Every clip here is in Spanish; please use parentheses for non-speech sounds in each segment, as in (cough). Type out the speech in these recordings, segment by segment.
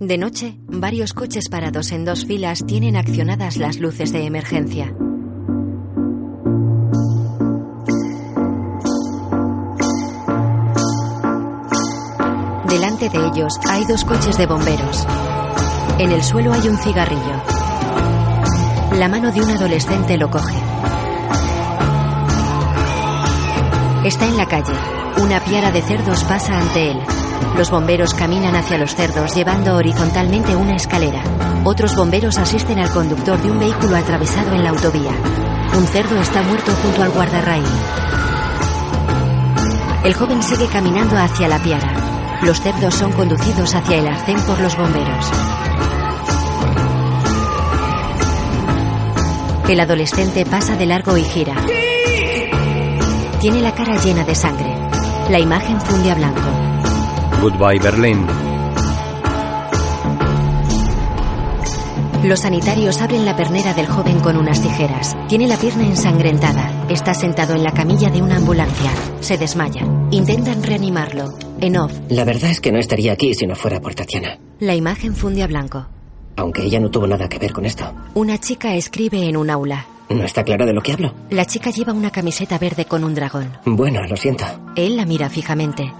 De noche, varios coches parados en dos filas tienen accionadas las luces de emergencia. Delante de ellos hay dos coches de bomberos. En el suelo hay un cigarrillo. La mano de un adolescente lo coge. Está en la calle. Una piara de cerdos pasa ante él. Los bomberos caminan hacia los cerdos llevando horizontalmente una escalera. Otros bomberos asisten al conductor de un vehículo atravesado en la autovía. Un cerdo está muerto junto al guardarraíl. El joven sigue caminando hacia la piara. Los cerdos son conducidos hacia el arcén por los bomberos. El adolescente pasa de largo y gira. Tiene la cara llena de sangre. La imagen funde a blanco. Goodbye Berlín. Los sanitarios abren la pernera del joven con unas tijeras. Tiene la pierna ensangrentada. Está sentado en la camilla de una ambulancia. Se desmaya. Intentan reanimarlo. En off, La verdad es que no estaría aquí si no fuera por Tatiana. la imagen funde a blanco. Aunque ella no tuvo nada que ver con esto. Una chica escribe en un aula. ¿No está claro de lo que hablo? La chica lleva una camiseta verde con un dragón. Bueno, lo siento. Él la mira fijamente.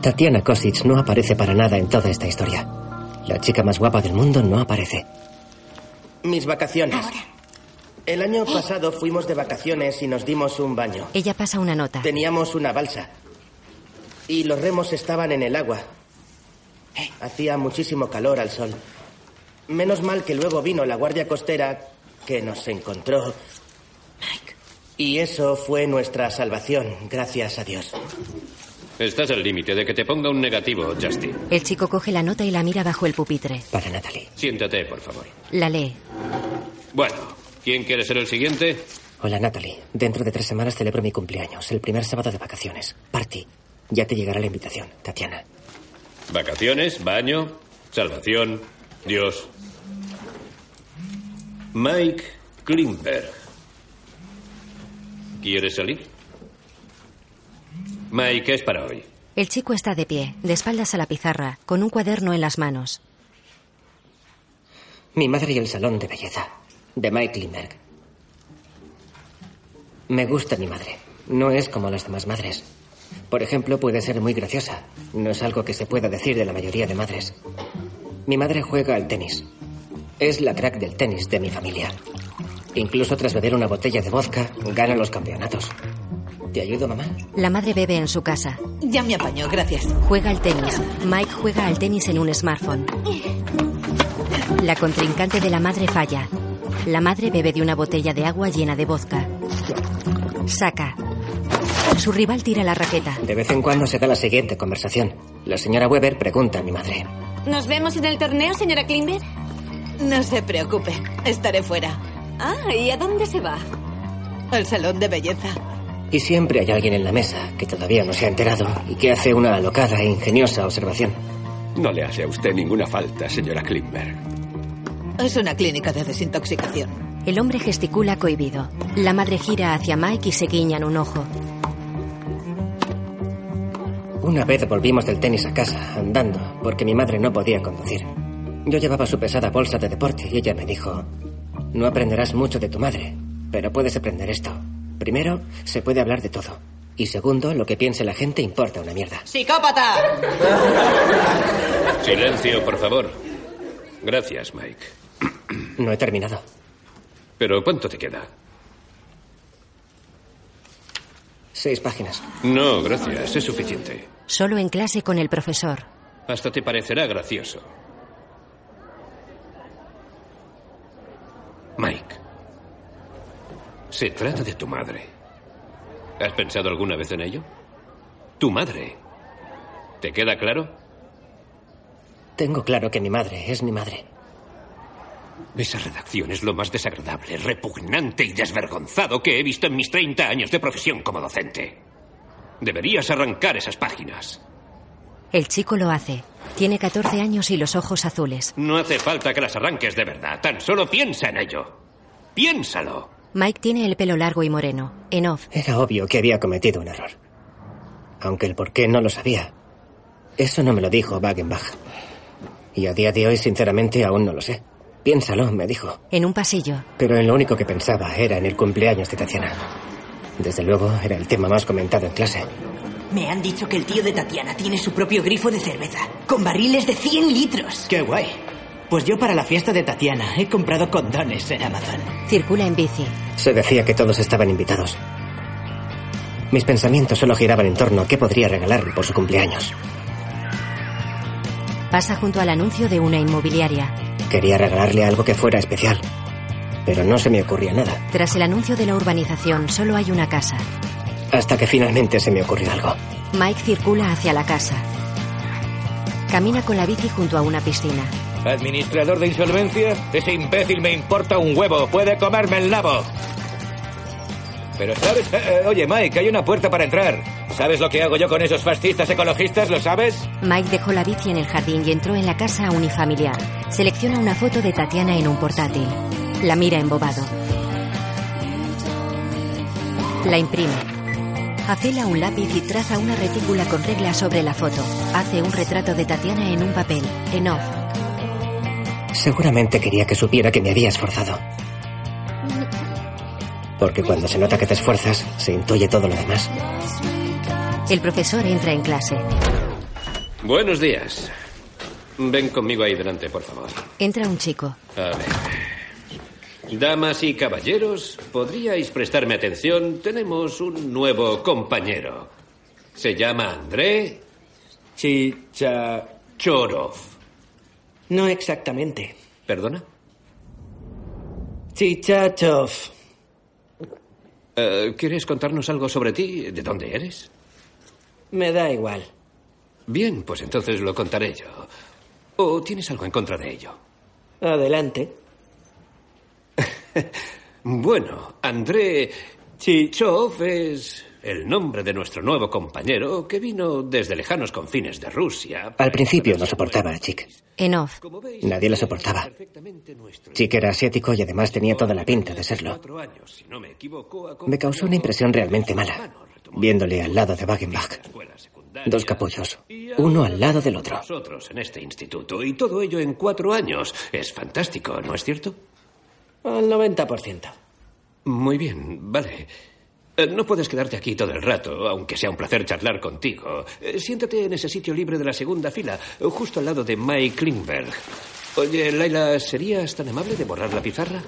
Tatiana Kosic no aparece para nada en toda esta historia. La chica más guapa del mundo no aparece. Mis vacaciones. El año pasado fuimos de vacaciones y nos dimos un baño. Ella pasa una nota. Teníamos una balsa. Y los remos estaban en el agua. Hacía muchísimo calor al sol. Menos mal que luego vino la guardia costera que nos encontró. Y eso fue nuestra salvación, gracias a Dios. Estás al límite de que te ponga un negativo, Justin. El chico coge la nota y la mira bajo el pupitre. Para Natalie. Siéntate, por favor. La lee. Bueno, ¿quién quiere ser el siguiente? Hola, Natalie. Dentro de tres semanas celebro mi cumpleaños, el primer sábado de vacaciones. Party. Ya te llegará la invitación, Tatiana. Vacaciones, baño, salvación, Dios. Mike Klimberg. ¿Quieres salir? Mike, es para hoy. El chico está de pie, de espaldas a la pizarra, con un cuaderno en las manos. Mi madre y el salón de belleza, de Mike Lindbergh. Me gusta mi madre. No es como las demás madres. Por ejemplo, puede ser muy graciosa. No es algo que se pueda decir de la mayoría de madres. Mi madre juega al tenis. Es la crack del tenis de mi familia. Incluso tras beber una botella de vodka, gana los campeonatos. ¿Te ayudo, mamá? La madre bebe en su casa. Ya me apaño, gracias. Juega al tenis. Mike juega al tenis en un smartphone. La contrincante de la madre falla. La madre bebe de una botella de agua llena de vodka. Saca. Su rival tira la raqueta. De vez en cuando se da la siguiente conversación. La señora Weber pregunta a mi madre. ¿Nos vemos en el torneo, señora Klimber? No se preocupe, estaré fuera. Ah, ¿y a dónde se va? Al salón de belleza. Y siempre hay alguien en la mesa que todavía no se ha enterado y que hace una alocada e ingeniosa observación. No le hace a usted ninguna falta, señora Klimberg. Es una clínica de desintoxicación. El hombre gesticula cohibido. La madre gira hacia Mike y se guiñan un ojo. Una vez volvimos del tenis a casa, andando, porque mi madre no podía conducir. Yo llevaba su pesada bolsa de deporte y ella me dijo, no aprenderás mucho de tu madre, pero puedes aprender esto. Primero, se puede hablar de todo. Y segundo, lo que piense la gente importa una mierda. ¡Psicópata! (laughs) Silencio, por favor. Gracias, Mike. (clears throat) No he terminado. ¿Pero cuánto te queda? Seis páginas. No, gracias. Es suficiente. Solo en clase con el profesor. Hasta te parecerá gracioso. Mike, se trata de tu madre. ¿Has pensado alguna vez en ello? Tu madre. ¿Te queda claro? Tengo claro que mi madre es mi madre. Esa redacción es lo más desagradable, repugnante y desvergonzado que he visto en mis 30 años de profesión como docente. Deberías arrancar esas páginas. El chico lo hace. Tiene 14 años y los ojos azules. No hace falta que las arranques de verdad. Tan solo piensa en ello. Piénsalo. Mike tiene el pelo largo y moreno. En off. Era obvio que había cometido un error. Aunque el por qué no lo sabía. Eso no me lo dijo Wagenbach. Y a día de hoy, sinceramente, aún no lo sé. Piénsalo, me dijo. En un pasillo, Pero en lo único que pensaba era en el cumpleaños de Tatiana. Desde luego, era el tema más comentado en clase. Me han dicho que el tío de Tatiana tiene su propio grifo de cerveza, con barriles de 100 litros. ¡Qué guay! Pues yo para la fiesta de Tatiana he comprado condones en Amazon. circula en bici. Se decía que todos estaban invitados. Mis pensamientos solo giraban en torno a qué podría regalarle por su cumpleaños. Pasa junto al anuncio de una inmobiliaria. Quería regalarle algo que fuera especial, pero no se me ocurría nada, Tras el anuncio de la urbanización, solo hay una casa. hasta que finalmente se me ocurrió algo. Mike circula hacia la casa. Camina con la bici junto a una piscina. ¿Administrador de insolvencia? Ese imbécil me importa un huevo. Puede comerme el nabo. Pero sabes, Eh, eh, oye Mike, hay una puerta para entrar. ¿Sabes lo que hago yo con esos fascistas ecologistas? ¿Lo sabes? Mike dejó la bici en el jardín y entró en la casa unifamiliar. Selecciona una foto de Tatiana en un portátil. La mira embobado. La imprime. Afila un lápiz y traza una retícula con reglas sobre la foto. Hace un retrato de Tatiana en un papel, en off. Seguramente quería que supiera que me había esforzado. Porque cuando se nota que te esfuerzas, se intuye todo lo demás. El profesor entra en clase. Buenos días. Ven conmigo ahí delante, por favor. Entra un chico. A ver. Damas y caballeros, ¿podríais prestarme atención? Tenemos un nuevo compañero. Se llama André Chicha... No exactamente. ¿Perdona? Chichachov. Eh, ¿Quieres contarnos algo sobre ti? ¿De dónde eres? Me da igual. Bien, pues entonces lo contaré yo. ¿O tienes algo en contra de ello? Adelante. (laughs) Bueno, André Chichov es el nombre de nuestro nuevo compañero que vino desde lejanos confines de Rusia. Al principio no soportaba a Chick. En off. Como veis, Nadie lo soportaba. Chick era asiático y además tenía toda la pinta de serlo. me causó una impresión realmente mala, viéndole al lado de Wagenbach. Dos capullos, uno al lado del otro. Nosotros en este instituto y todo ello en cuatro años. Es fantástico, ¿no es cierto? Al 90%. Muy bien, vale. Eh, No puedes quedarte aquí todo el rato, aunque sea un placer charlar contigo. Eh, Siéntate en ese sitio libre de la segunda fila, justo al lado de Mike Klingberg. Oye, Laila, ¿serías tan amable de borrar la pizarra?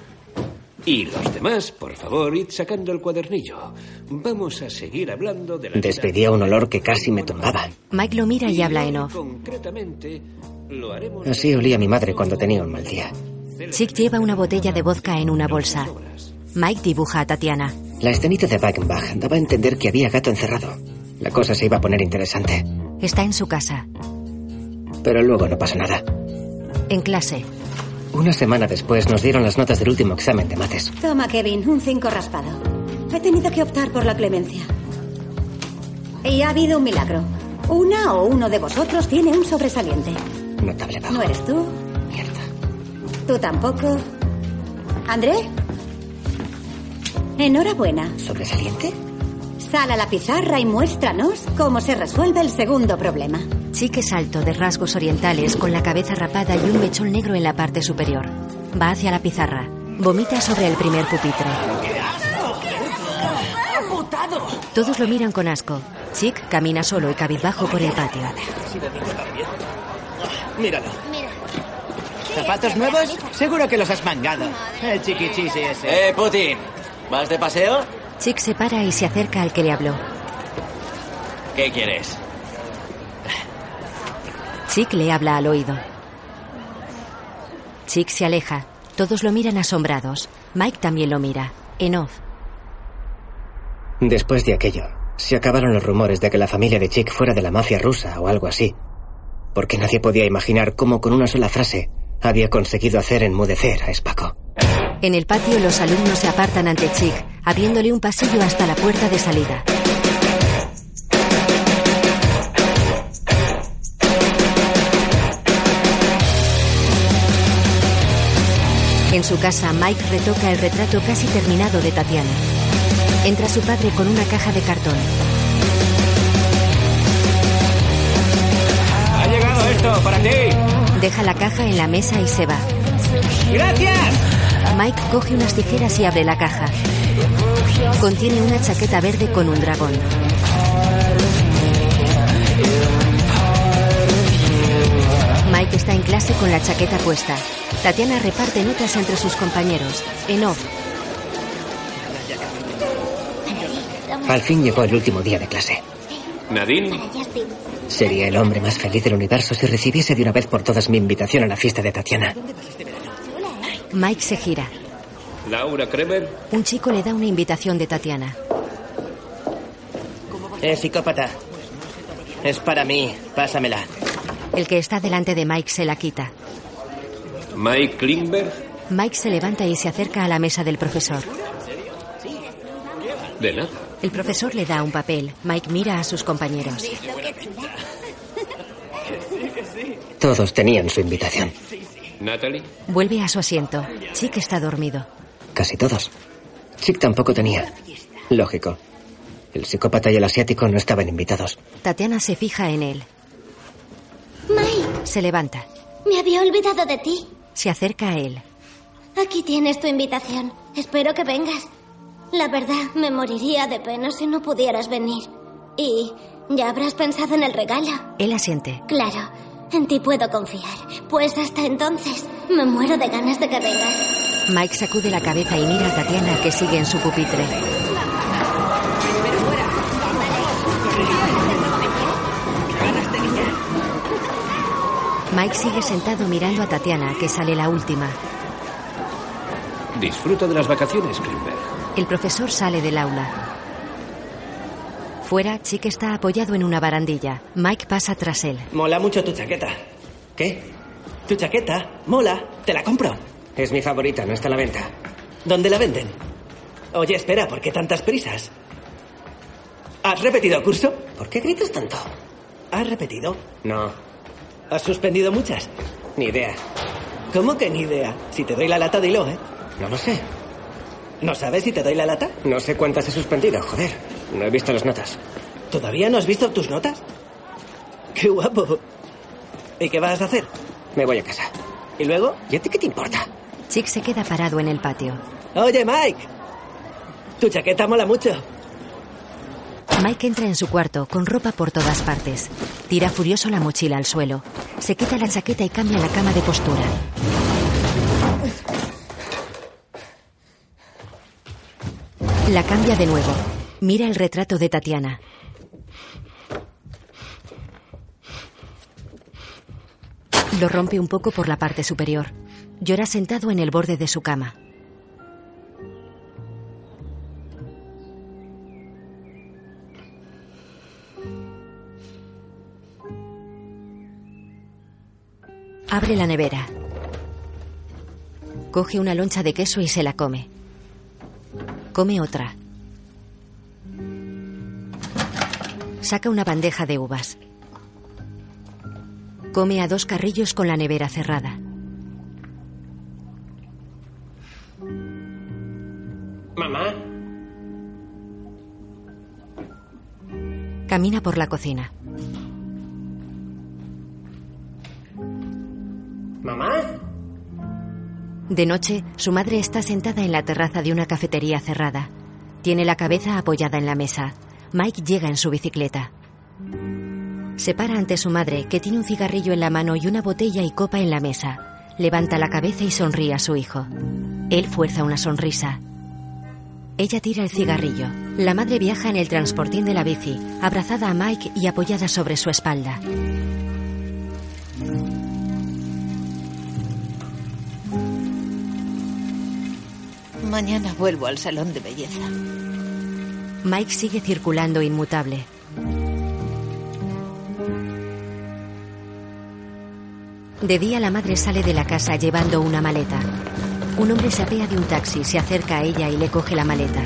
Y los demás, por favor, id sacando el cuadernillo. Vamos a seguir hablando de la vida- Despedía un olor que casi me tumbaba. Mike lo mira y habla en off. Concretamente, lo haremos... Así olía mi madre cuando tenía un mal día. Chick lleva una botella de vodka en una bolsa. Mike dibuja a Tatiana. La escenita de Wagenbach daba a entender que había gato encerrado. La cosa se iba a poner interesante. Está en su casa. Pero luego no pasó nada. En clase. Una semana después nos dieron las notas del último examen de mates. Toma, Kevin, un 5 raspado. He tenido que optar por la clemencia. Y ha habido un milagro. Una o uno de vosotros tiene un sobresaliente. Notable bajo. ¿No eres tú? Mierda. ¿Tú tampoco? ¿André? Enhorabuena. ¿Sobresaliente? Sal a la pizarra y muéstranos cómo se resuelve el segundo problema. Chick es alto, de rasgos orientales, con la cabeza rapada y un mechón negro en la parte superior. Va hacia la pizarra. Vomita sobre el primer pupitre. Todos lo miran con asco. Chick camina solo y cabizbajo por el patio. Míralo. ¿Zapatos nuevos? Seguro que los has mangado. El chiquichisi ese. Eh, Putin, ¿vas de paseo? Chick se para y se acerca al que le habló. ¿Qué quieres? Chick le habla al oído. Chick se aleja. Todos lo miran asombrados. Mike también lo mira. En off. Después de aquello, se acabaron los rumores de que la familia de Chick fuera de la mafia rusa o algo así. Porque nadie podía imaginar cómo con una sola frase había conseguido hacer enmudecer a Spaco. En el patio los alumnos se apartan ante Chick, abriéndole un pasillo hasta la puerta de salida. En su casa, Mike retoca el retrato casi terminado de Tatiana. Entra su padre con una caja de cartón. Ha llegado esto para ti. Deja la caja en la mesa y se va. ¡Gracias! Mike coge unas tijeras y abre la caja. Contiene una chaqueta verde con un dragón. Mike está en clase con la chaqueta puesta. Tatiana reparte notas entre sus compañeros. En off, Al fin llegó el último día de clase. Nadine, Sería el hombre más feliz del universo si recibiese de una vez por todas mi invitación a la fiesta de Tatiana. Mike se gira. Laura Kremer, Un chico le da una invitación de Tatiana. Eh, psicópata. Es para mí. Pásamela. El que está delante de Mike se la quita. Mike Klingberg, Mike se levanta y se acerca a la mesa del profesor. de nada. El profesor le da un papel. Mike mira a sus compañeros. Todos tenían su invitación. Natalie, Vuelve a su asiento. Chick está dormido. Casi todos. Chick tampoco tenía. Lógico. El psicópata y el asiático no estaban invitados. Tatiana se fija en él. Mike, Se levanta. me había olvidado de ti. Se acerca a él. Aquí tienes tu invitación. Espero que vengas. La verdad, me moriría de pena si no pudieras venir. Y ya habrás pensado en el regalo. Él asiente. Claro, en ti puedo confiar. Pues hasta entonces, me muero de ganas de que vengas. Mike sacude la cabeza y mira a Tatiana que sigue en su pupitre. Mike sigue sentado mirando a Tatiana, que sale la última. disfruta de las vacaciones, Klingberg. El profesor sale del aula. Fuera, Chick está apoyado en una barandilla. Mike pasa tras él. Mola mucho tu chaqueta. ¿Qué? Tu chaqueta, mola. Te la compro. Es mi favorita, no está a la venta. ¿Dónde la venden? Oye, espera, ¿por qué tantas prisas? ¿Has repetido curso? ¿Por qué gritas tanto? ¿Has repetido? No, ¿Has suspendido muchas? ni idea. ¿Cómo que ni idea? Si te doy la lata, dilo, ¿eh? No lo sé. ¿No sabes si te doy la lata? No sé cuántas he suspendido, joder. No he visto las notas. ¿Todavía no has visto tus notas? ¡Qué guapo! ¿Y qué vas a hacer? Me voy a casa. ¿Y luego? ¿Y a ti qué te importa? Chick se queda parado en el patio. Oye, Mike. Tu chaqueta mola mucho. Mike entra en su cuarto con ropa por todas partes. Tira furioso la mochila al suelo. Se quita la chaqueta y cambia la cama de postura. La cambia de nuevo. Mira el retrato de Tatiana. Lo rompe un poco por la parte superior. Llora sentado en el borde de su cama. Abre la nevera. Coge una loncha de queso y se la come. Come otra. Saca una bandeja de uvas. Come a dos carrillos con la nevera cerrada. Mamá. Camina por la cocina. ¿Mamá? De noche, su madre está sentada en la terraza de una cafetería cerrada. Tiene la cabeza apoyada en la mesa. Mike llega en su bicicleta. Se para ante su madre, que tiene un cigarrillo en la mano y una botella y copa en la mesa. Levanta la cabeza y sonríe a su hijo. Él fuerza una sonrisa. Ella tira el cigarrillo. La madre viaja en el transportín de la bici, abrazada a Mike y apoyada sobre su espalda. Mañana vuelvo al salón de belleza. Mike sigue circulando inmutable. De día la madre sale de la casa llevando una maleta. Un hombre se apea de un taxi, se acerca a ella y le coge la maleta.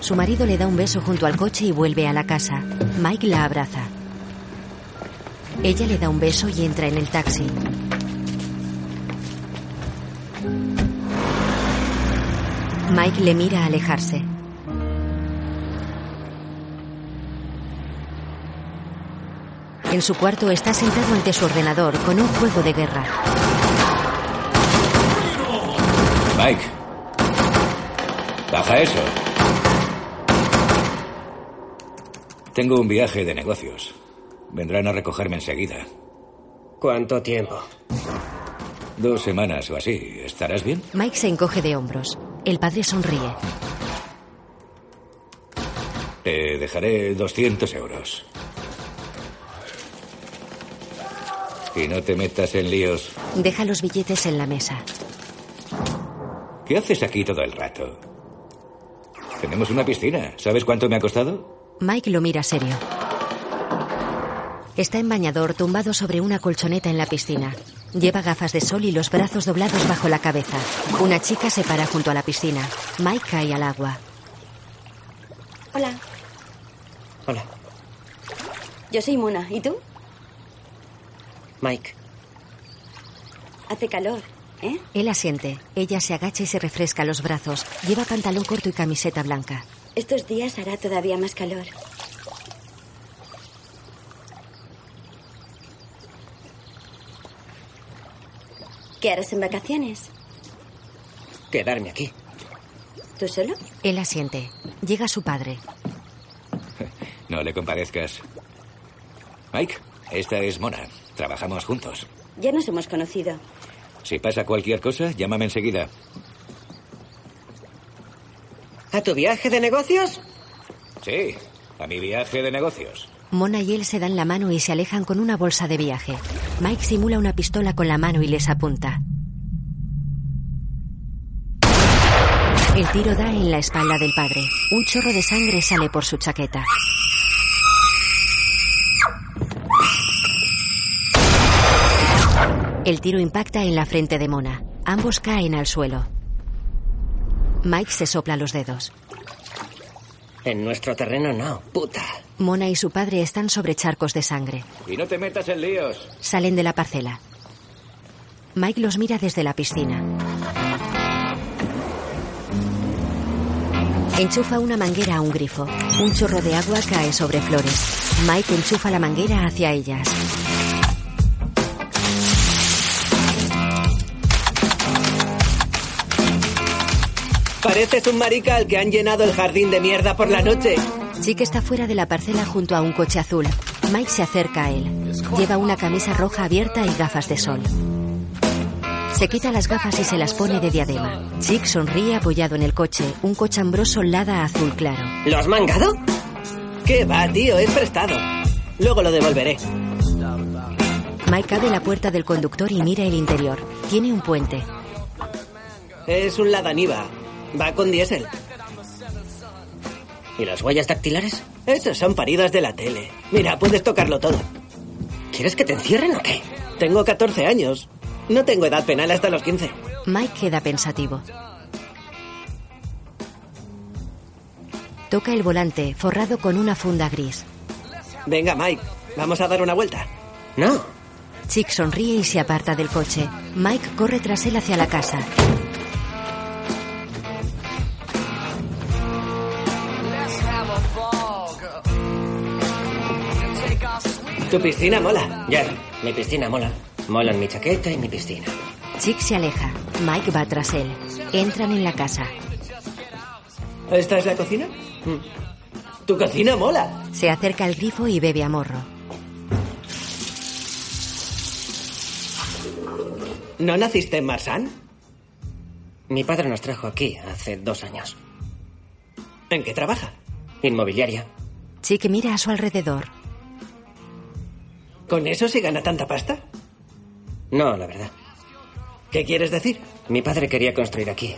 Su marido le da un beso junto al coche y vuelve a la casa. Mike la abraza. Ella le da un beso y entra en el taxi. Mike le mira alejarse. En su cuarto está sentado ante su ordenador con un juego de guerra. Mike. Baja eso. Tengo un viaje de negocios. Vendrán a recogerme enseguida. ¿Cuánto tiempo? Dos semanas o así. ¿Estarás bien? Mike se encoge de hombros. El padre sonríe. Te dejaré 200 euros. Y no te metas en líos. Deja los billetes en la mesa. ¿Qué haces aquí todo el rato? Tenemos una piscina. ¿Sabes cuánto me ha costado? Mike lo mira serio. Está en bañador, tumbado sobre una colchoneta en la piscina. Lleva gafas de sol y los brazos doblados bajo la cabeza. Una chica se para junto a la piscina. Mike cae al agua. Hola. Hola. Yo soy Mona. ¿Y tú? Mike. Hace calor, ¿eh? Él asiente. Ella se agacha y se refresca los brazos. Lleva pantalón corto y camiseta blanca. Estos días hará todavía más calor. ¿Qué harás en vacaciones? Quedarme aquí. ¿Tú solo? Él asiente. Llega su padre. (laughs) No le compadezcas. Mike, esta es Mona. Trabajamos juntos. Ya nos hemos conocido. Si pasa cualquier cosa, llámame enseguida. ¿A tu viaje de negocios? Sí, a mi viaje de negocios. Mona y él se dan la mano y se alejan con una bolsa de viaje. Mike simula una pistola con la mano y les apunta. El tiro da en la espalda del padre. Un chorro de sangre sale por su chaqueta. El tiro impacta en la frente de Mona. Ambos caen al suelo. Mike se sopla los dedos. En nuestro terreno no, puta. Mona y su padre están sobre charcos de sangre. Y no te metas en líos. Salen de la parcela. Mike los mira desde la piscina. Enchufa una manguera a un grifo. Un chorro de agua cae sobre flores. Mike enchufa la manguera hacia ellas. Pareces un marica al que han llenado el jardín de mierda por la noche. Chick está fuera de la parcela junto a un coche azul. Mike se acerca a él. Lleva una camisa roja abierta y gafas de sol. Se quita las gafas y se las pone de diadema. Chick sonríe apoyado en el coche. Un cochambroso lada azul claro. ¿Lo has mangado? ¿Qué va, tío? Es prestado. Luego lo devolveré. Mike abre la puerta del conductor y mira el interior. Tiene un puente. Es un Lada Niva. Va con diésel. ¿Y las huellas dactilares? Esas son paridas de la tele. Mira, puedes tocarlo todo. ¿Quieres que te encierren o qué? Tengo 14 años. No tengo edad penal hasta los 15. Mike queda pensativo. Toca el volante, forrado con una funda gris. Venga, Mike, vamos a dar una vuelta. No. Chick sonríe y se aparta del coche. Mike corre tras él hacia la casa. Tu piscina mola. Ya, mi piscina mola. Molan mi chaqueta y mi piscina. Chick se aleja. Mike va tras él. Entran en la casa. ¿Esta es la cocina? Tu cocina mola. Se acerca al grifo y bebe a morro. ¿No naciste en Marsan? Mi padre nos trajo aquí hace dos años. ¿En qué trabaja? Inmobiliaria. Chick mira a su alrededor. ¿Con eso se gana tanta pasta? No, la verdad. ¿Qué quieres decir? Mi padre quería construir aquí,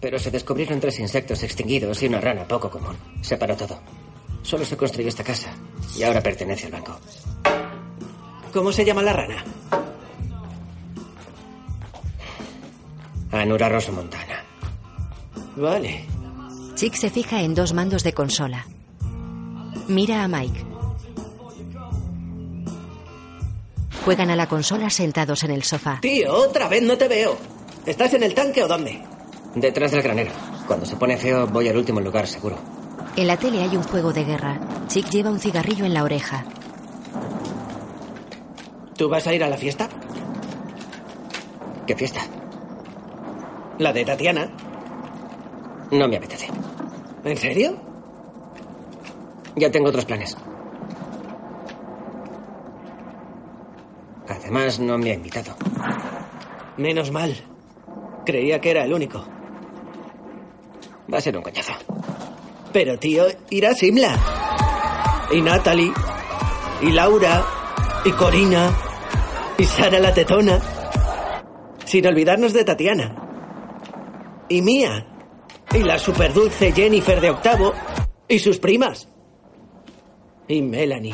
pero se descubrieron tres insectos extinguidos y una rana poco común. Se paró todo. Solo se construyó esta casa y ahora pertenece al banco. ¿Cómo se llama la rana? Anura Rosso Montana. Vale. Chick se fija en dos mandos de consola. Mira a Mike. Juegan a la consola sentados en el sofá. Tío, otra vez no te veo. ¿Estás en el tanque o dónde? Detrás del granero. Cuando se pone feo, voy al último lugar, seguro. En la tele hay un juego de guerra. Chick lleva un cigarrillo en la oreja. ¿Tú vas a ir a la fiesta? ¿Qué fiesta? La de Tatiana. No me apetece. ¿En serio? Ya tengo otros planes. Además, no me ha invitado. Menos mal. Creía que era el único. Va a ser un coñazo. Pero, tío, irá Simla. Y Natalie. Y Laura. Y Corina. Y Sara la tetona. Sin olvidarnos de Tatiana. Y Mía. Y la superdulce Jennifer de octavo. Y sus primas. Y Melanie.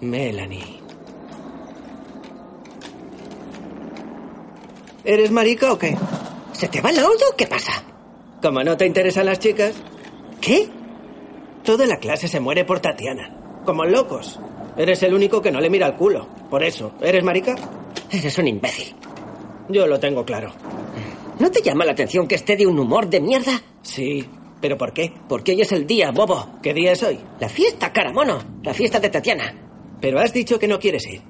Melanie. ¿Eres marica o qué? ¿Se te va el audio? ¿Qué pasa? Como no te interesan las chicas. ¿Qué? Toda la clase se muere por Tatiana. Como locos. Eres el único que no le mira el culo. Por eso, ¿eres marica? Eres un imbécil. Yo lo tengo claro. ¿No te llama la atención que esté de un humor de mierda? Sí. ¿Pero por qué? Porque hoy es el día, bobo. ¿Qué día es hoy? La fiesta, caramono. La fiesta de Tatiana. Pero has dicho que no quieres ir.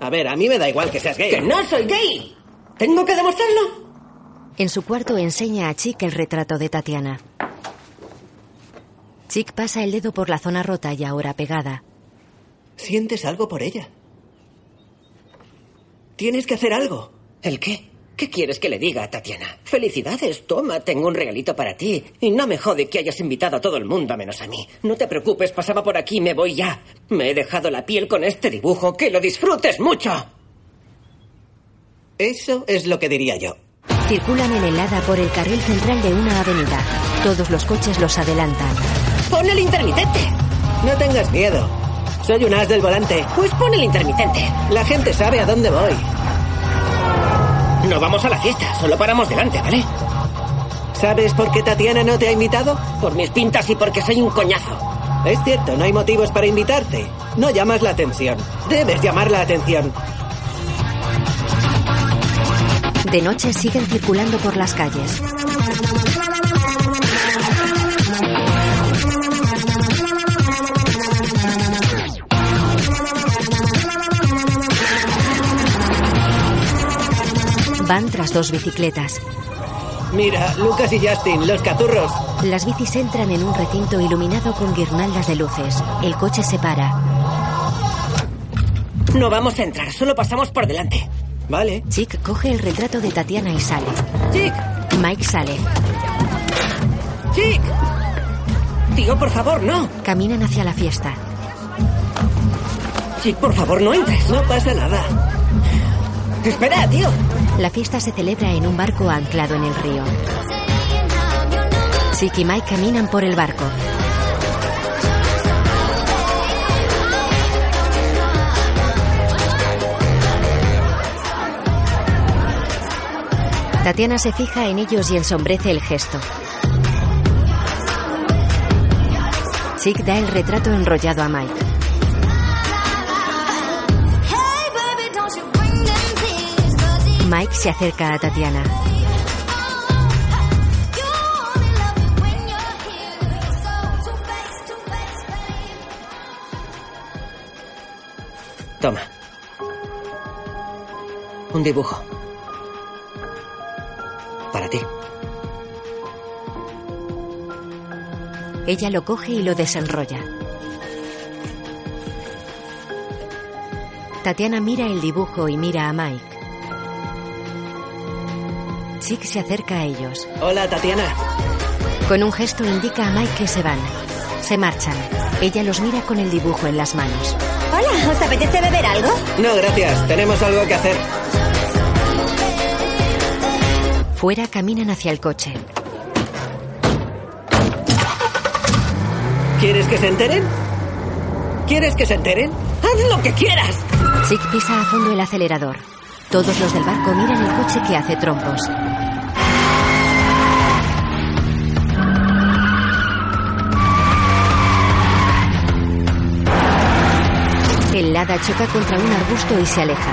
A ver, a mí me da igual que seas gay. ¡Que no soy gay! ¿Tengo que demostrarlo? En su cuarto enseña a Chick el retrato de Tatiana. Chick pasa el dedo por la zona rota y ahora pegada. ¿Sientes algo por ella? Tienes que hacer algo. ¿El qué? ¿Qué quieres que le diga a Tatiana? Felicidades, toma, tengo un regalito para ti. Y no me jode que hayas invitado a todo el mundo menos a mí. No te preocupes, pasaba por aquí, me voy ya. Me he dejado la piel con este dibujo, que lo disfrutes mucho. Eso es lo que diría yo. Circulan en helada por el carril central de una avenida. Todos los coches los adelantan. ¡Pon el intermitente! No tengas miedo. Soy un as del volante. Pues pon el intermitente. La gente sabe a dónde voy. No vamos a la fiesta, solo paramos delante, ¿vale? ¿Sabes por qué Tatiana no te ha invitado? Por mis pintas y porque soy un coñazo. Es cierto, no hay motivos para invitarte. No llamas la atención. Debes llamar la atención. De noche siguen circulando por las calles. Van tras dos bicicletas. Mira, Lucas y Justin, los caturros. Las bicis entran en un recinto iluminado con guirnaldas de luces. El coche se para. No vamos a entrar, solo pasamos por delante. Vale. Chick coge el retrato de Tatiana y sale. Chick. Mike sale. Chick. Tío, por favor, no. Caminan hacia la fiesta. Chick, por favor, no entres. No pasa nada. Espera, tío. La fiesta se celebra en un barco anclado en el río. Chick y Mike caminan por el barco. Tatiana se fija en ellos y ensombrece el gesto. Chick da el retrato enrollado a Mike. Mike se acerca a Tatiana. Toma. Un dibujo. Para ti. Ella lo coge y lo desenrolla. Tatiana mira el dibujo y mira a Mike. Chick se acerca a ellos. Hola, Tatiana. Con un gesto indica a Mike que se van. Se marchan. Ella los mira con el dibujo en las manos. Hola, ¿os apetece beber algo? No, gracias. Tenemos algo que hacer. Fuera caminan hacia el coche. ¿Quieres que se enteren? ¿Quieres que se enteren? ¡Haz lo que quieras! Chick pisa a fondo el acelerador. Todos los del barco miran el coche que hace trompos. El Lada choca contra un arbusto y se aleja.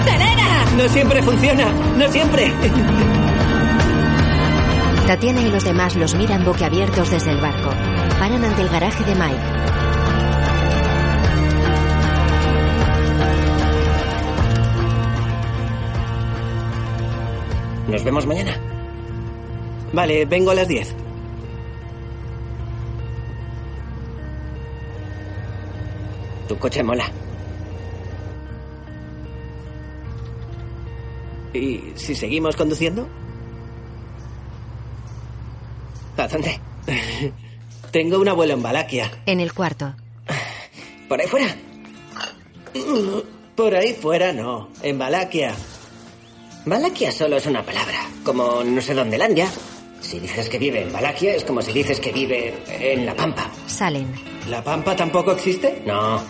¡Acelera! No siempre funciona, no siempre. Tatiana y los demás los miran boquiabiertos desde el barco. Paran ante el garaje de Mike. Nos vemos mañana. Vale, vengo a las 10. Tu coche mola. ¿Y si seguimos conduciendo? ¿A dónde? (laughs) Tengo un abuelo en Valaquia. En el cuarto. ¿Por ahí fuera? Por ahí fuera no, en Valaquia. Valaquia solo es una palabra, como no sé dónde Landia. Si dices que vive en Valaquia es como si dices que vive en La Pampa. Salen. ¿La Pampa tampoco existe? No.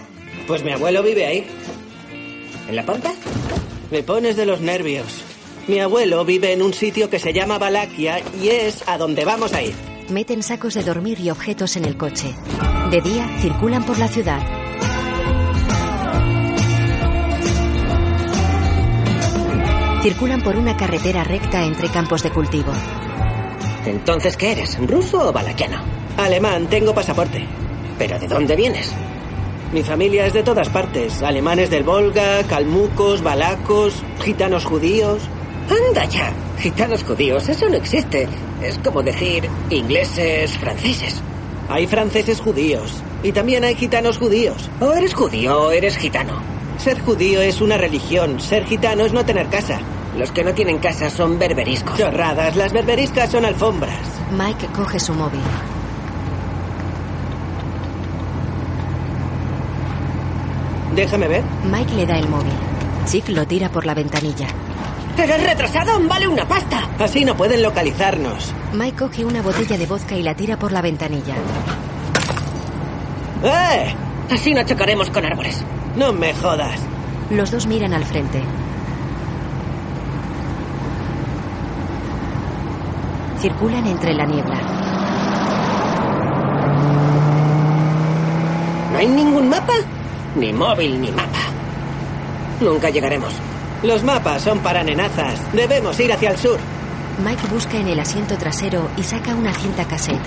Pues mi abuelo vive ahí. ¿En La Pampa? Me pones de los nervios. Mi abuelo vive en un sitio que se llama Valaquia y es a donde vamos a ir. Meten sacos de dormir y objetos en el coche. De día circulan por la ciudad. Circulan por una carretera recta entre campos de cultivo. Entonces, ¿qué eres? ¿Ruso o valaquiano? Alemán, tengo pasaporte. ¿Pero de dónde vienes? Mi familia es de todas partes. Alemanes del Volga, calmucos, balacos, gitanos judíos. Anda ya. Gitanos judíos, eso no existe. Es como decir ingleses, franceses. Hay franceses judíos. Y también hay gitanos judíos. O eres judío o eres gitano. Ser judío es una religión. Ser gitano es no tener casa. Los que no tienen casa son berberiscos. Chorradas. Las berberiscas son alfombras. Mike coge su móvil. Déjame ver. Mike le da el móvil. Chick lo tira por la ventanilla. ¡Eres retrasado! ¡Vale una pasta! Así no pueden localizarnos. Mike coge una botella de vodka y la tira por la ventanilla. ¡Eh! Así no chocaremos con árboles. No me jodas. Los dos miran al frente. Circulan entre la niebla. ¿No hay ningún mapa? Ni móvil ni mapa. Nunca llegaremos. Los mapas son para nenazas. Debemos ir hacia el sur. Mike busca en el asiento trasero y saca una cinta cassette.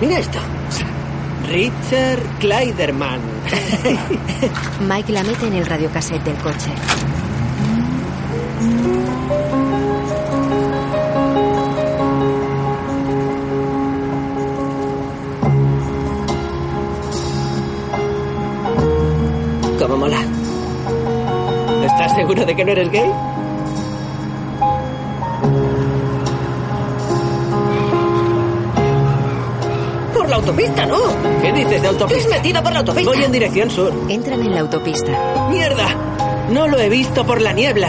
Mira esto. Richard Kleiderman. (laughs) Mike la mete en el radiocassette del coche. ¿Cómo mola? ¿Estás seguro de que no eres gay? La autopista, ¿no? ¿Qué dices de autopista? Es metida por la autopista. Voy en dirección sur. Entran en la autopista. ¡Mierda! No lo he visto por la niebla.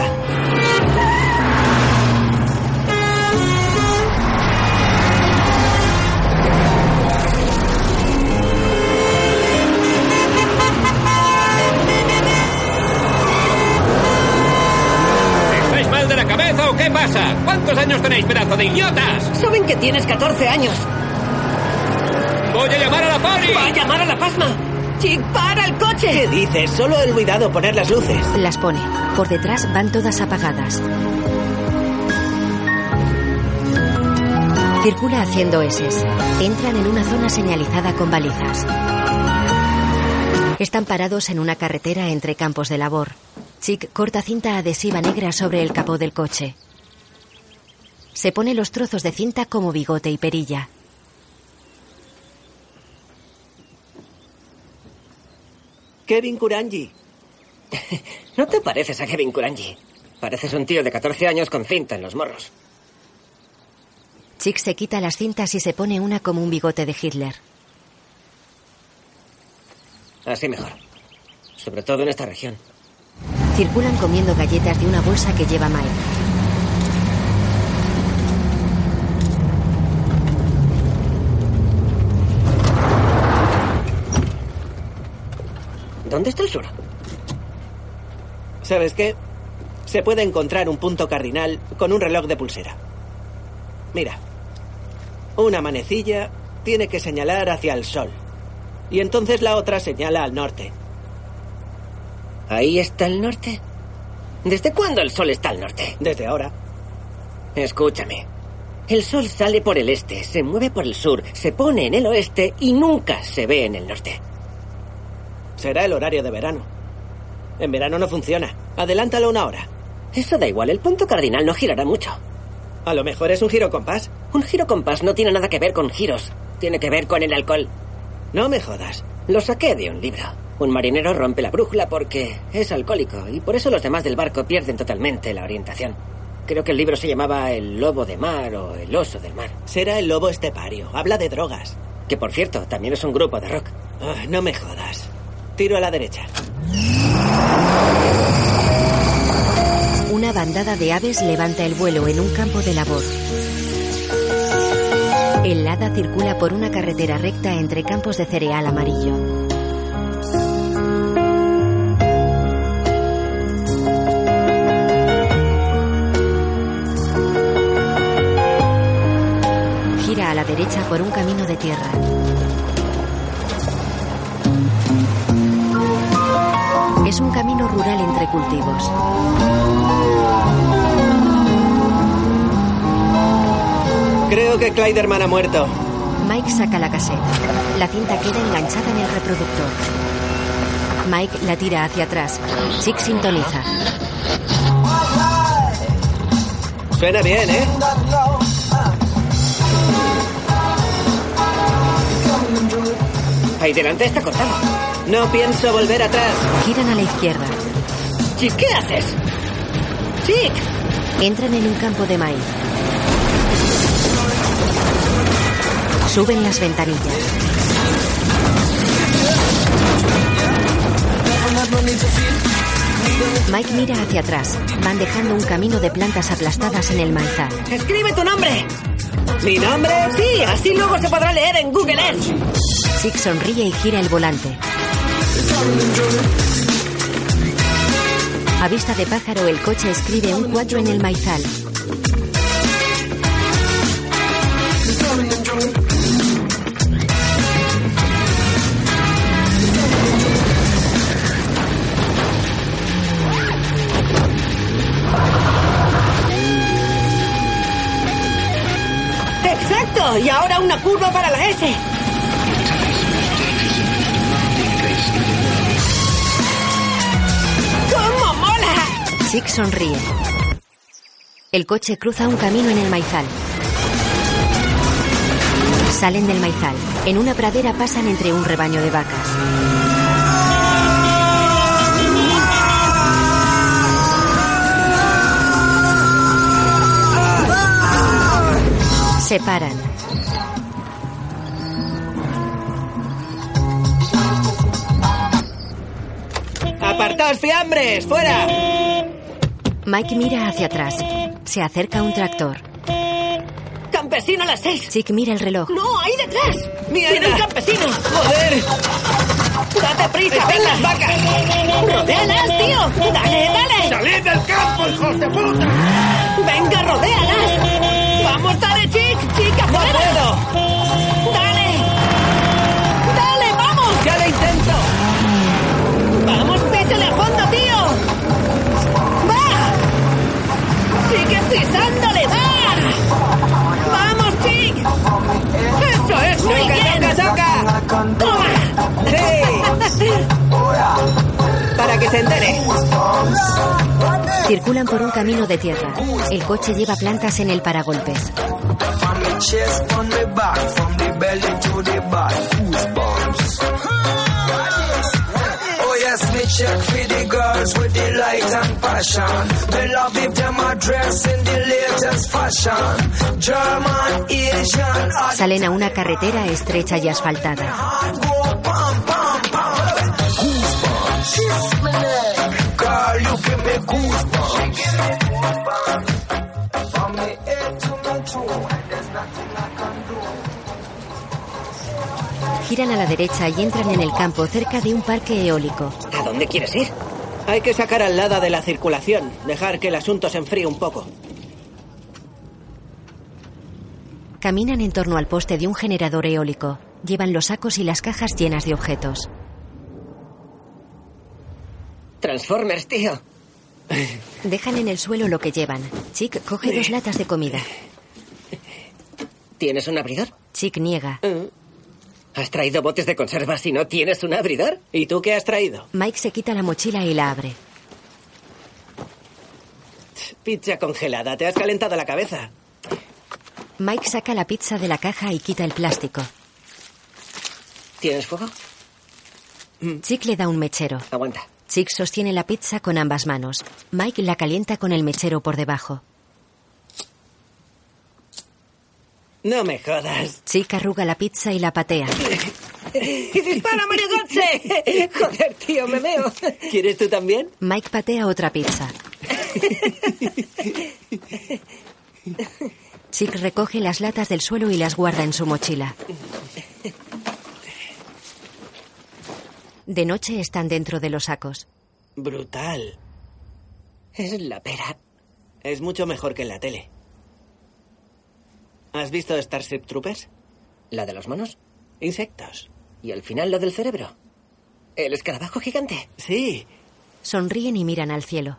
¿Estáis mal de la cabeza o qué pasa? ¿Cuántos años tenéis, pedazo de idiotas? Saben que tienes 14 años. ¡Voy a llamar a la poli! ¡Va a llamar a la pasma! ¡Chick, para el coche! ¿Qué dices? Solo he olvidado poner las luces. Las pone. Por detrás van todas apagadas. Circula haciendo eses. Entran en una zona señalizada con balizas. Están parados en una carretera entre campos de labor. Chick corta cinta adhesiva negra sobre el capó del coche. Se pone los trozos de cinta como bigote y perilla. Kevin Kurangi. (laughs) No te pareces a Kevin Kurangi. Pareces un tío de 14 años con cinta en los morros. Chick se quita las cintas y se pone una como un bigote de Hitler. Así mejor. Sobre todo en esta región. Circulan comiendo galletas de una bolsa que lleva Mike. ¿Dónde está el sur? ¿Sabes qué? Se puede encontrar un punto cardinal con un reloj de pulsera. Mira, una manecilla tiene que señalar hacia el sol. Y entonces la otra señala al norte. ¿Ahí está el norte? ¿Desde cuándo el sol está al norte? Desde ahora. Escúchame. El sol sale por el este, se mueve por el sur, se pone en el oeste y nunca se ve en el norte. Será el horario de verano. En verano no funciona. Adelántalo una hora. Eso da igual, el punto cardinal no girará mucho. A lo mejor es un giro compás. Un giro compás no tiene nada que ver con giros. Tiene que ver con el alcohol. No me jodas. Lo saqué de un libro. Un marinero rompe la brújula porque es alcohólico y por eso los demás del barco pierden totalmente la orientación. Creo que el libro se llamaba El lobo de mar o El oso del mar. Será el lobo estepario. Habla de drogas. Que por cierto, también es un grupo de rock. Ah, no me jodas. Tiro a la derecha. Una bandada de aves levanta el vuelo en un campo de labor. El hada circula por una carretera recta entre campos de cereal amarillo. Gira a la derecha por un camino de tierra. Es un camino rural entre cultivos. Creo que Clyderman ha muerto. Mike saca la caseta. La cinta queda enganchada en el reproductor. Mike la tira hacia atrás. Chick sintoniza. Suena bien, ¿eh? Ahí delante está cortado. No pienso volver atrás. Giran a la izquierda. Chick, ¿qué haces? Chick. Entran en un campo de maíz. Suben las ventanillas. Mike mira hacia atrás. Van dejando un camino de plantas aplastadas en el maizal. ¡Escribe tu nombre! ¿Mi nombre? Sí, así luego se podrá leer en Google Earth. Chick sonríe y gira el volante. A vista de pájaro, el coche escribe un cuadro en el maizal. ¡Exacto! Y ahora una curva para la S. Chick sonríe. El coche cruza un camino en el maizal. Salen del maizal. En una pradera pasan entre un rebaño de vacas. Se paran. ¡Apartaos, fiambres! ¡Fuera! Mike mira hacia atrás. Se acerca un tractor. ¡Campesino a las seis! Chick mira el reloj. ¡No, ahí detrás! ¡Mierda! ¡Viene un campesino! ¡Joder! ¡Date prisa! ¡Están las vacas! ¡Rodéalas, tío! ¡Dale, dale! ¡Salid del campo, hijos de puta! ¡Venga, rodéalas! ¡Vamos, dale, Chick! ¡Chick, ¡No afuera! puedo! ¡Dale! ¡Dale, vamos! ¡Ya lo intento! ¡Vamos, písale a fondo, tío! ¡Sigue pisándole, va! ¡Vamos, Chick! ¡Eso es! ¡Muy ¡Saca, bien! saca, saca! ¡Toma! ¡Sí! Para que se entere. Circulan por un camino de tierra. El coche lleva plantas en el paragolpes. Check for the girls with the light and passion. Me love if them a dress in the latest fashion. German, Asian, Salen a una carretera estrecha y asfaltada. Girl, you give me goosebumps. Giran a la derecha y entran en el campo cerca de un parque eólico. ¿A dónde quieres ir? Hay que sacar al Lada de la circulación. Dejar que el asunto se enfríe un poco. Caminan en torno al poste de un generador eólico. Llevan los sacos y las cajas llenas de objetos. Transformers, tío. Dejan en el suelo lo que llevan. Chick coge dos latas de comida. ¿Tienes un abridor? Chick niega. ¿Has traído botes de conservas y no tienes un abridor? ¿Y tú qué has traído? Mike se quita la mochila y la abre. Pizza congelada. Te has calentado la cabeza. Mike saca la pizza de la caja y quita el plástico. ¿Tienes fuego? Chick le da un mechero. Aguanta. Chick sostiene la pizza con ambas manos. Mike la calienta con el mechero por debajo. No me jodas. Chick arruga la pizza y la patea. ¡Y (laughs) dispara, Marigoche! Joder, tío, me veo. ¿Quieres tú también? Mike patea otra pizza. Chick recoge las latas del suelo y las guarda en su mochila. De noche están dentro de los sacos. Brutal. Es la pera. Es mucho mejor que en la tele. ¿Has visto Starship Troopers? ¿La de los monos? Insectos. ¿Y al final lo del cerebro? ¿El escarabajo gigante? Sí. Sonríen y miran al cielo.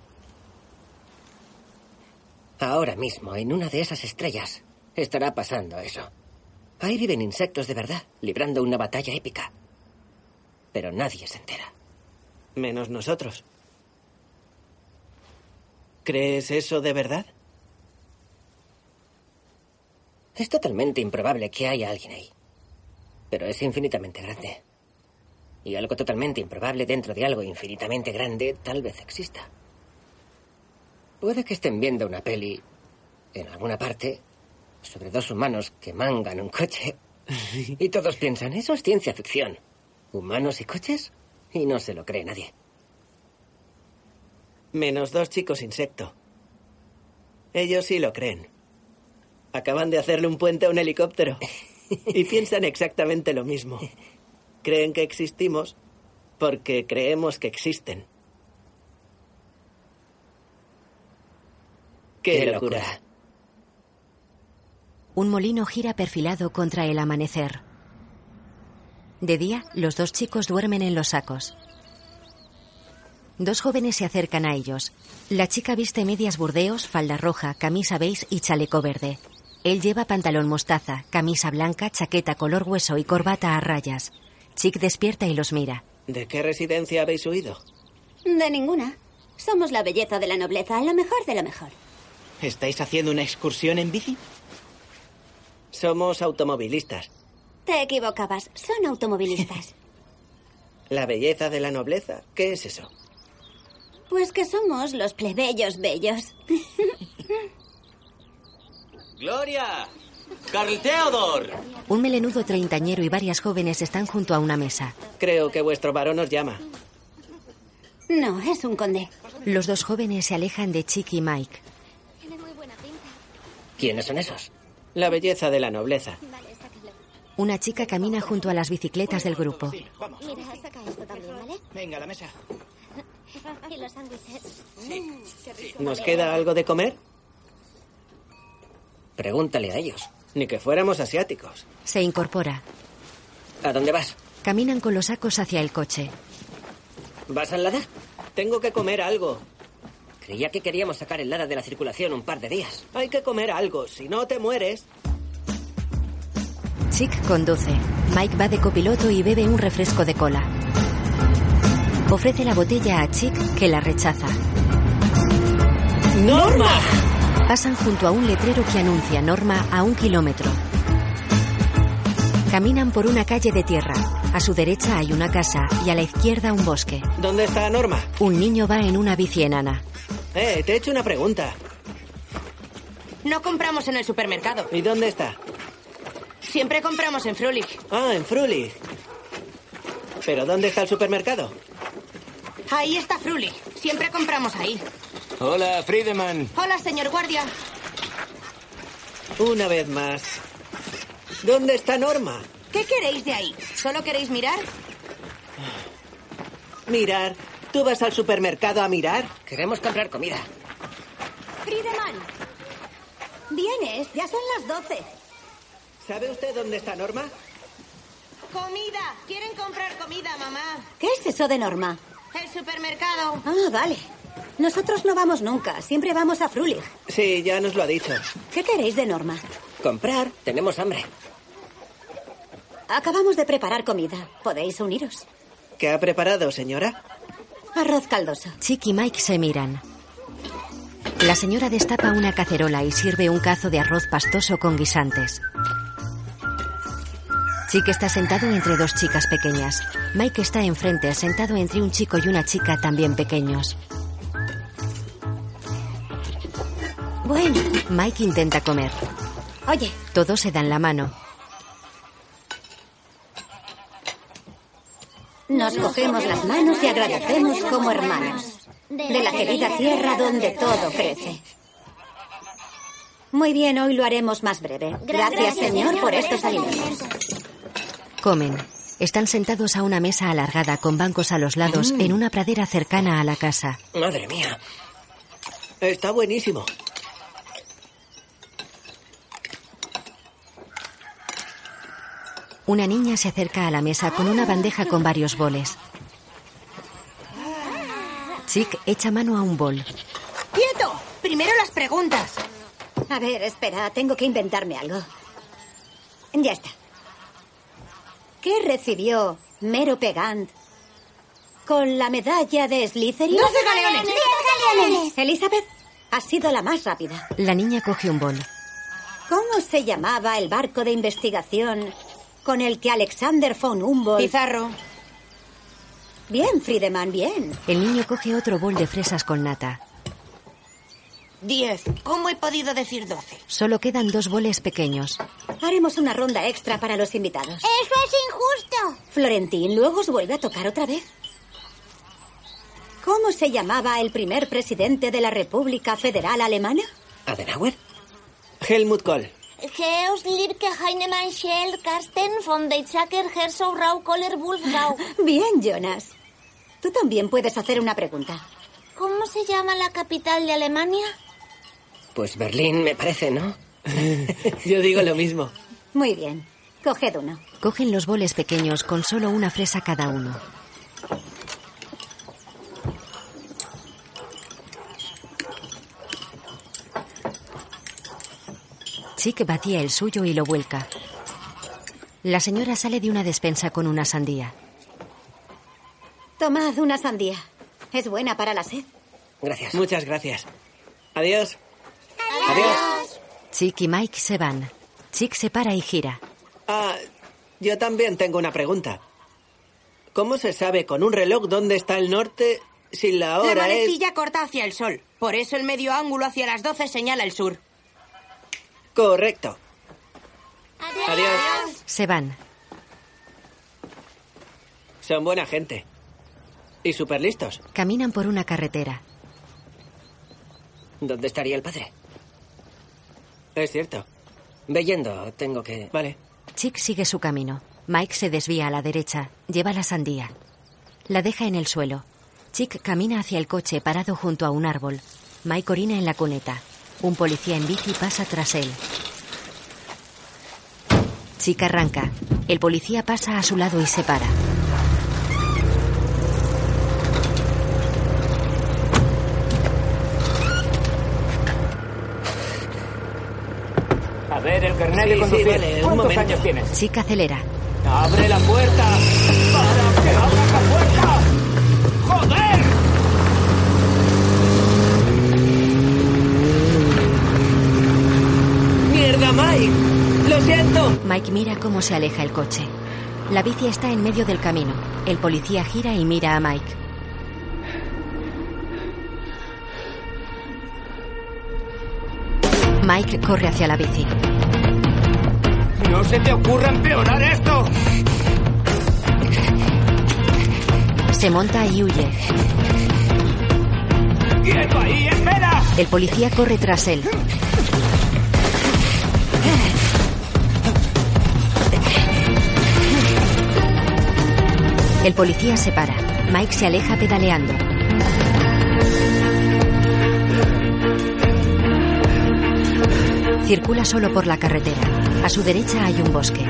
Ahora mismo, en una de esas estrellas, estará pasando eso. Ahí viven insectos de verdad, librando una batalla épica. Pero nadie se entera. Menos nosotros. ¿Crees eso de verdad? Es totalmente improbable que haya alguien ahí. Pero es infinitamente grande. Y algo totalmente improbable dentro de algo infinitamente grande tal vez exista. Puede que estén viendo una peli en alguna parte sobre dos humanos que mangan un coche. (laughs) Y todos piensan, eso es ciencia ficción. ¿Humanos y coches? Y no se lo cree nadie. Menos dos chicos insecto. Ellos sí lo creen. Acaban de hacerle un puente a un helicóptero. Y piensan exactamente lo mismo. Creen que existimos porque creemos que existen. ¡Qué, locura! Un molino gira perfilado contra el amanecer. De día, los dos chicos duermen en los sacos. Dos jóvenes se acercan a ellos. La chica viste medias burdeos, falda roja, camisa beige y chaleco verde. Él lleva pantalón mostaza, camisa blanca, chaqueta color hueso y corbata a rayas. Chick despierta y los mira. ¿De qué residencia habéis huido? De ninguna. Somos la belleza de la nobleza, lo mejor de lo mejor. ¿Estáis haciendo una excursión en bici? Somos automovilistas. Te equivocabas, son automovilistas. (laughs) (laughs) ¿La belleza de la nobleza? ¿Qué es eso? Pues que somos los plebeyos bellos. (laughs) ¡Gloria! ¡Carl Theodor! Un melenudo treintañero y varias jóvenes están junto a una mesa. Creo que vuestro varón os llama. No, es un conde. Los dos jóvenes se alejan de Chick y Mike. ¿Quiénes son esos? La belleza de la nobleza. Una chica camina junto a las bicicletas del grupo. Mira, saca esto también, ¿vale? Venga, a la mesa. (laughs) Y los sándwiches. Mm. ¿Nos queda algo de comer? Pregúntale a ellos. Ni que fuéramos asiáticos. Se incorpora. ¿A dónde vas? Caminan con los sacos hacia el coche. ¿Vas al Lada? Tengo que comer algo. Creía que queríamos sacar el Lada de la circulación un par de días. Hay que comer algo, si no te mueres. Chick conduce. Mike va de copiloto y bebe un refresco de cola. Ofrece la botella a Chick, que la rechaza. ¡Norma! Pasan junto a un letrero que anuncia Norma a un kilómetro. Caminan por una calle de tierra. A su derecha hay una casa y a la izquierda un bosque. ¿Dónde está Norma? Un niño va en una bici enana. Eh, te he hecho una pregunta. No compramos en el supermercado. ¿Y dónde está? Siempre compramos en Frulich. Ah, en Frulich. ¿Pero dónde está el supermercado? Ahí está Frulich. Siempre compramos ahí. Hola, Friedemann. Hola, señor guardia. Una vez más. ¿Dónde está Norma? ¿Qué queréis de ahí? ¿Solo queréis mirar? Mirar. ¿Tú vas al supermercado a mirar? Queremos comprar comida. Friedemann. Vienes, ya son las 12. ¿Sabe usted dónde está Norma? Comida. ¿Quieren comprar comida, mamá? ¿Qué es eso de Norma? El supermercado. Ah, vale. Nosotros no vamos nunca, siempre vamos a Frulich. Sí, ya nos lo ha dicho. ¿Qué queréis de Norma? comprar. Tenemos hambre. Acabamos de preparar comida. ¿Podéis uniros? ¿Qué ha preparado, señora? Arroz caldoso. Chick y Mike se miran. La señora destapa una cacerola y sirve un cazo de arroz pastoso con guisantes. Chick está sentado entre dos chicas pequeñas. Mike está enfrente, sentado entre un chico y una chica también pequeños. Bueno, Mike intenta comer. oye, Todos se dan la mano. nos cogemos las manos y agradecemos como hermanos. De la querida tierra donde todo crece. Muy bien, hoy lo haremos más breve. Gracias, Señor, por estos alimentos. Comen. Están sentados a una mesa alargada con bancos a los lados Mm. en una pradera cercana a la casa. Madre mía. Está buenísimo. Una niña se acerca a la mesa con una bandeja con varios boles. Chick echa mano a un bol. ¡Quieto! Primero las preguntas. A ver, espera, tengo que inventarme algo. Ya está. ¿Qué recibió Mero Pegant con la medalla de Slytherin? ¡Doce galeones! ¡Diez galeones! Elizabeth, has sido la más rápida. La niña coge un bol. ¿Cómo se llamaba el barco de investigación con el que Alexander von Humboldt... Pizarro. Bien, Friedemann, bien. El niño coge otro bol de fresas con nata. Diez. ¿Cómo he podido decir doce? Solo quedan dos boles pequeños. Haremos una ronda extra para los invitados. ¡Eso es injusto! Florentín, luego os vuelve a tocar otra vez. ¿Cómo se llamaba el primer presidente de la República Federal Alemana? ¿Adenauer? Helmut Kohl. Geos, Lirke, Heinemann, Schell, Karsten, von Weizsäcker, Herzog, Rau, Kohler, Wolfgau. (laughs) Bien, Jonas. Tú también puedes hacer una pregunta. ¿Cómo se llama la capital de Alemania? Pues Berlín, me parece, ¿no? (laughs) Yo digo lo mismo. Muy bien. Coged uno. Cogen los boles pequeños con solo una fresa cada uno. Chick vacía el suyo y lo vuelca. La señora sale de una despensa con una sandía. Tomad una sandía. Es buena para la sed. Gracias. Muchas gracias. Adiós. Adiós. Chick y Mike se van. Chick se para y gira. Ah, yo también tengo una pregunta. ¿Cómo se sabe con un reloj dónde está el norte si la La hora es... manecilla corta hacia el sol. Por eso el medio ángulo hacia las doce señala el sur. Correcto. Adiós. Se van. Son buena gente. Y súper listos. Caminan por una carretera. ¿Dónde estaría el padre? Es cierto. Ve yendo, tengo que... Vale. Chick sigue su camino. Mike se desvía a la derecha. Lleva la sandía. La deja en el suelo. Chick camina hacia el coche parado junto a un árbol. Mike orina en la cuneta. Un policía en bici pasa tras él. Chick arranca. El policía pasa a su lado y se para. A ver, el carnet Sí, de sí, vale, ¿Cuántos años tienes? Chick acelera. ¡Abre la puerta! ¡Para que abras la puerta! ¡Joder! ¡Mierda, Mike! ¡Lo siento! Mike mira cómo se aleja el coche. La bici está en medio del camino. El policía gira y mira a Mike. Mike corre hacia la bici. ¡No se te ocurra empeorar esto! Se monta y huye. ¡Quieto ahí! ¡Espera! El policía corre tras él. El policía se para. Mike se aleja pedaleando. Circula solo por la carretera. A su derecha hay un bosque.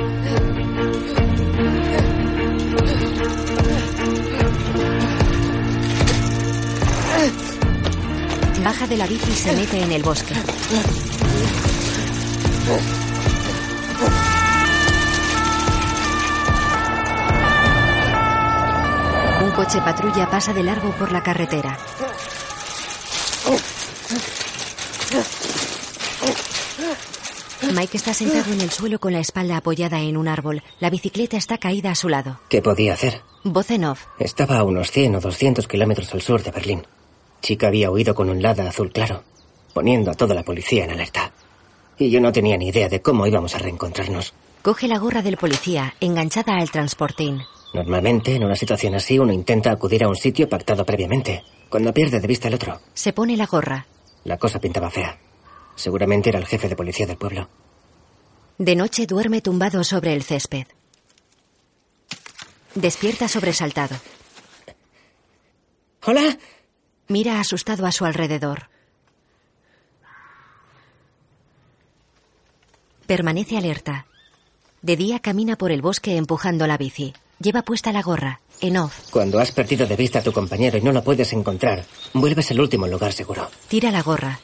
Baja de la bici y se mete en el bosque. Coche patrulla pasa de largo por la carretera. Mike está sentado en el suelo con la espalda apoyada en un árbol. La bicicleta está caída a su lado. ¿Qué podía hacer? Voz en off. Estaba a unos 100 o 200 kilómetros al sur de Berlín. Chica había huido con un Lada azul claro, poniendo a toda la policía en alerta. Y yo no tenía ni idea de cómo íbamos a reencontrarnos. Coge la gorra del policía, enganchada al transportín. Normalmente, en una situación así, uno intenta acudir a un sitio pactado previamente, cuando pierde de vista al otro. Se pone la gorra. La cosa pintaba fea. Seguramente era el jefe de policía del pueblo. De noche duerme tumbado sobre el césped. Despierta sobresaltado. Hola. Mira asustado a su alrededor. Permanece alerta. De día camina por el bosque empujando la bici. Lleva puesta la gorra, en off. Cuando has perdido de vista a tu compañero y no lo puedes encontrar, vuelves al último lugar seguro. Tira la gorra.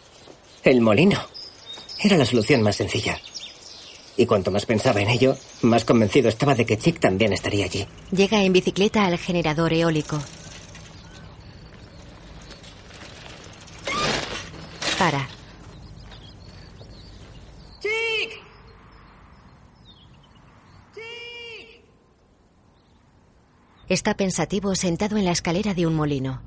El molino. Era la solución más sencilla. Y cuanto más pensaba en ello, más convencido estaba de que Chick también estaría allí. Llega en bicicleta al generador eólico. Para. ¡Chick! Está pensativo sentado en la escalera de un molino.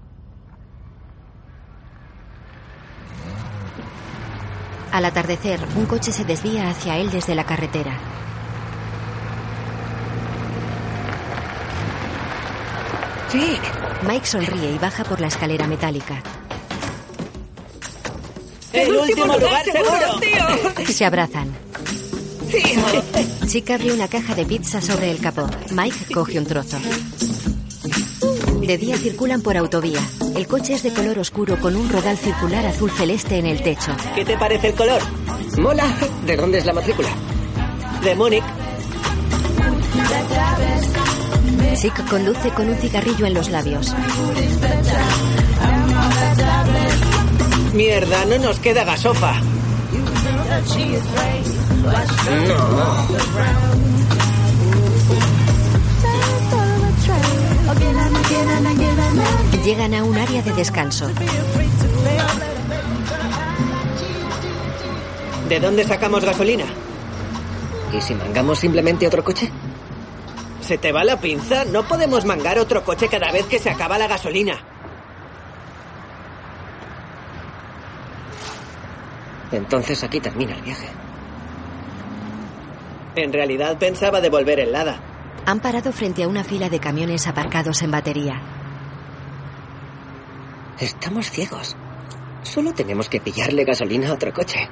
Al atardecer, un coche se desvía hacia él desde la carretera. ¡Chick! Mike sonríe y baja por la escalera metálica. ¡El último lugar seguro! tío! (laughs) Se abrazan. ¡Tío! Chick abre una caja de pizza sobre el capó. Mike coge un trozo. De día circulan por autovía. El coche es de color oscuro con un rodal circular azul celeste en el techo. ¿Qué te parece el color? Mola. ¿De dónde es la matrícula? De Múnich. Chick conduce con un cigarrillo en los labios. Mierda, no nos queda gasofa. No. Llegan a un área de descanso. ¿De dónde sacamos gasolina? ¿Y si mangamos simplemente otro coche? ¿Se te va la pinza? No podemos mangar otro coche cada vez que se acaba la gasolina. Entonces aquí termina el viaje. En realidad pensaba devolver el Lada. Han parado frente a una fila de camiones aparcados en batería. Estamos ciegos. Solo tenemos que pillarle gasolina a otro coche.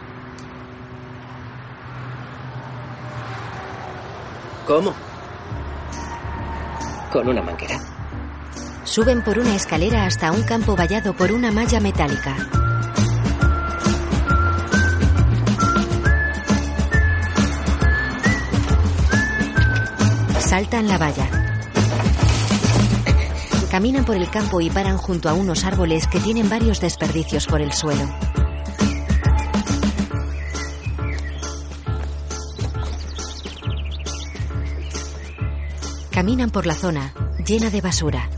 ¿Cómo? Con una manguera. Suben por una escalera hasta un campo vallado por una malla metálica. Saltan la valla. Caminan por el campo y paran junto a unos árboles que tienen varios desperdicios por el suelo. Caminan por la zona, llena de basura.